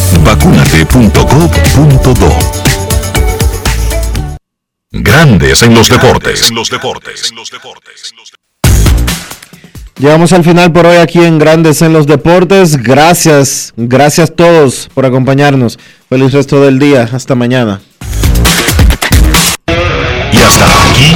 Grandes en los deportes. Llegamos al final por hoy aquí en Grandes en los Deportes. Gracias, gracias todos por acompañarnos. Feliz resto del día. Hasta mañana. Y hasta aquí,